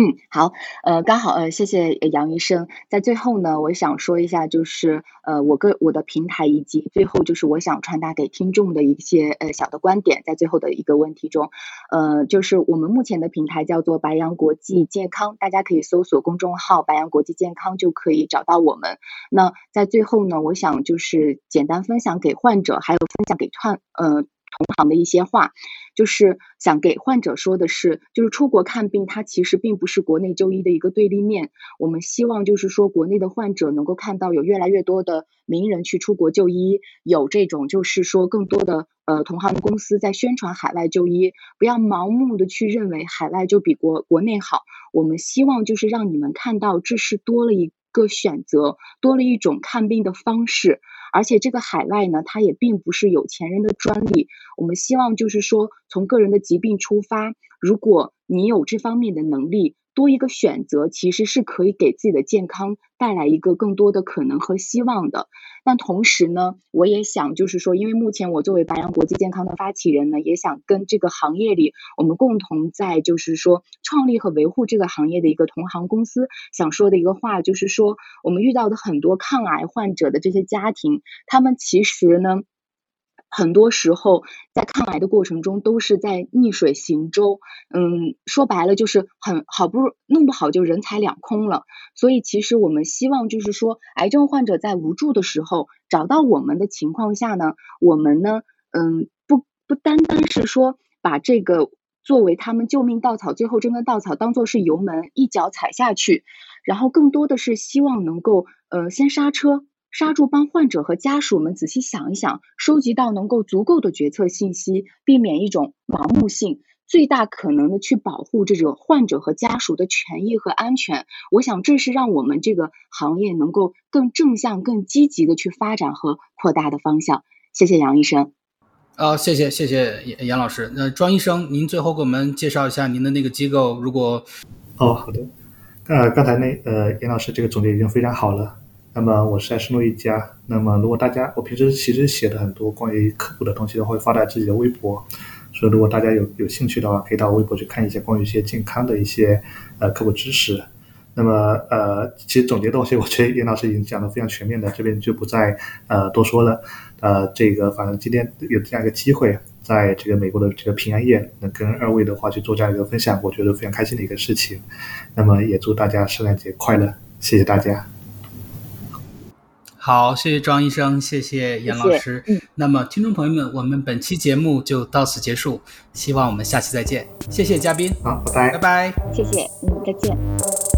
Speaker 2: 嗯，好，呃，刚好，呃，谢谢杨医生。在最后呢，我想说一下，就是呃，我个我的平台以及最后就是我想传达给听众的一些呃小的观点，在最后的一个问题中，呃，就是我们目前的平台叫做白羊国际健康，大家可以搜索公众号“白羊国际健康”就可以找到我们。那在最后呢，我想就是简单分享给患者，还有分享给患呃。同行的一些话，就是想给患者说的是，就是出国看病，它其实并不是国内就医的一个对立面。我们希望就是说，国内的患者能够看到有越来越多的名人去出国就医，有这种就是说更多的呃同行的公司在宣传海外就医，不要盲目的去认为海外就比国国内好。我们希望就是让你们看到，这是多了一个选择，多了一种看病的方式。而且这个海外呢，它也并不是有钱人的专利。我们希望就是说，从个人的疾病出发，如果你有这方面的能力。多一个选择，其实是可以给自己的健康带来一个更多的可能和希望的。但同时呢，我也想就是说，因为目前我作为白羊国际健康的发起人呢，也想跟这个行业里我们共同在就是说创立和维护这个行业的一个同行公司，想说的一个话就是说，我们遇到的很多抗癌患者的这些家庭，他们其实呢。很多时候，在抗癌的过程中，都是在逆水行舟。嗯，说白了就是很好不弄不好就人财两空了。所以，其实我们希望就是说，癌症患者在无助的时候找到我们的情况下呢，我们呢，嗯，不不单单是说把这个作为他们救命稻草，最后这根稻草当做是油门一脚踩下去，然后更多的是希望能够呃先刹车。刹住，帮患者和家属们仔细想一想，收集到能够足够的决策信息，避免一种盲目性，最大可能的去保护这种患者和家属的权益和安全。我想，这是让我们这个行业能够更正向、更积极的去发展和扩大的方向。谢谢杨医生。
Speaker 1: 哦，谢谢谢谢杨杨老师。那庄医生，您最后给我们介绍一下您的那个机构。如果
Speaker 3: 哦，好的。呃，刚才那呃杨老师这个总结已经非常好了。那么我是在深度一家。那么如果大家，我平时其实写的很多关于科普的东西，都会发在自己的微博。所以如果大家有有兴趣的话，可以到微博去看一些关于一些健康的一些呃科普知识。那么呃，其实总结东西，我觉得严老师已经讲的非常全面的，这边就不再呃多说了。呃，这个反正今天有这样一个机会，在这个美国的这个平安夜，能跟二位的话去做这样一个分享，我觉得非常开心的一个事情。那么也祝大家圣诞节快乐，谢谢大家。
Speaker 1: 好，谢谢庄医生，谢谢严老师。嗯，那么听众朋友们，我们本期节目就到此结束，希望我们下期再见。谢谢嘉宾，
Speaker 3: 好，拜拜，
Speaker 1: 拜拜，
Speaker 2: 谢谢，嗯，再见。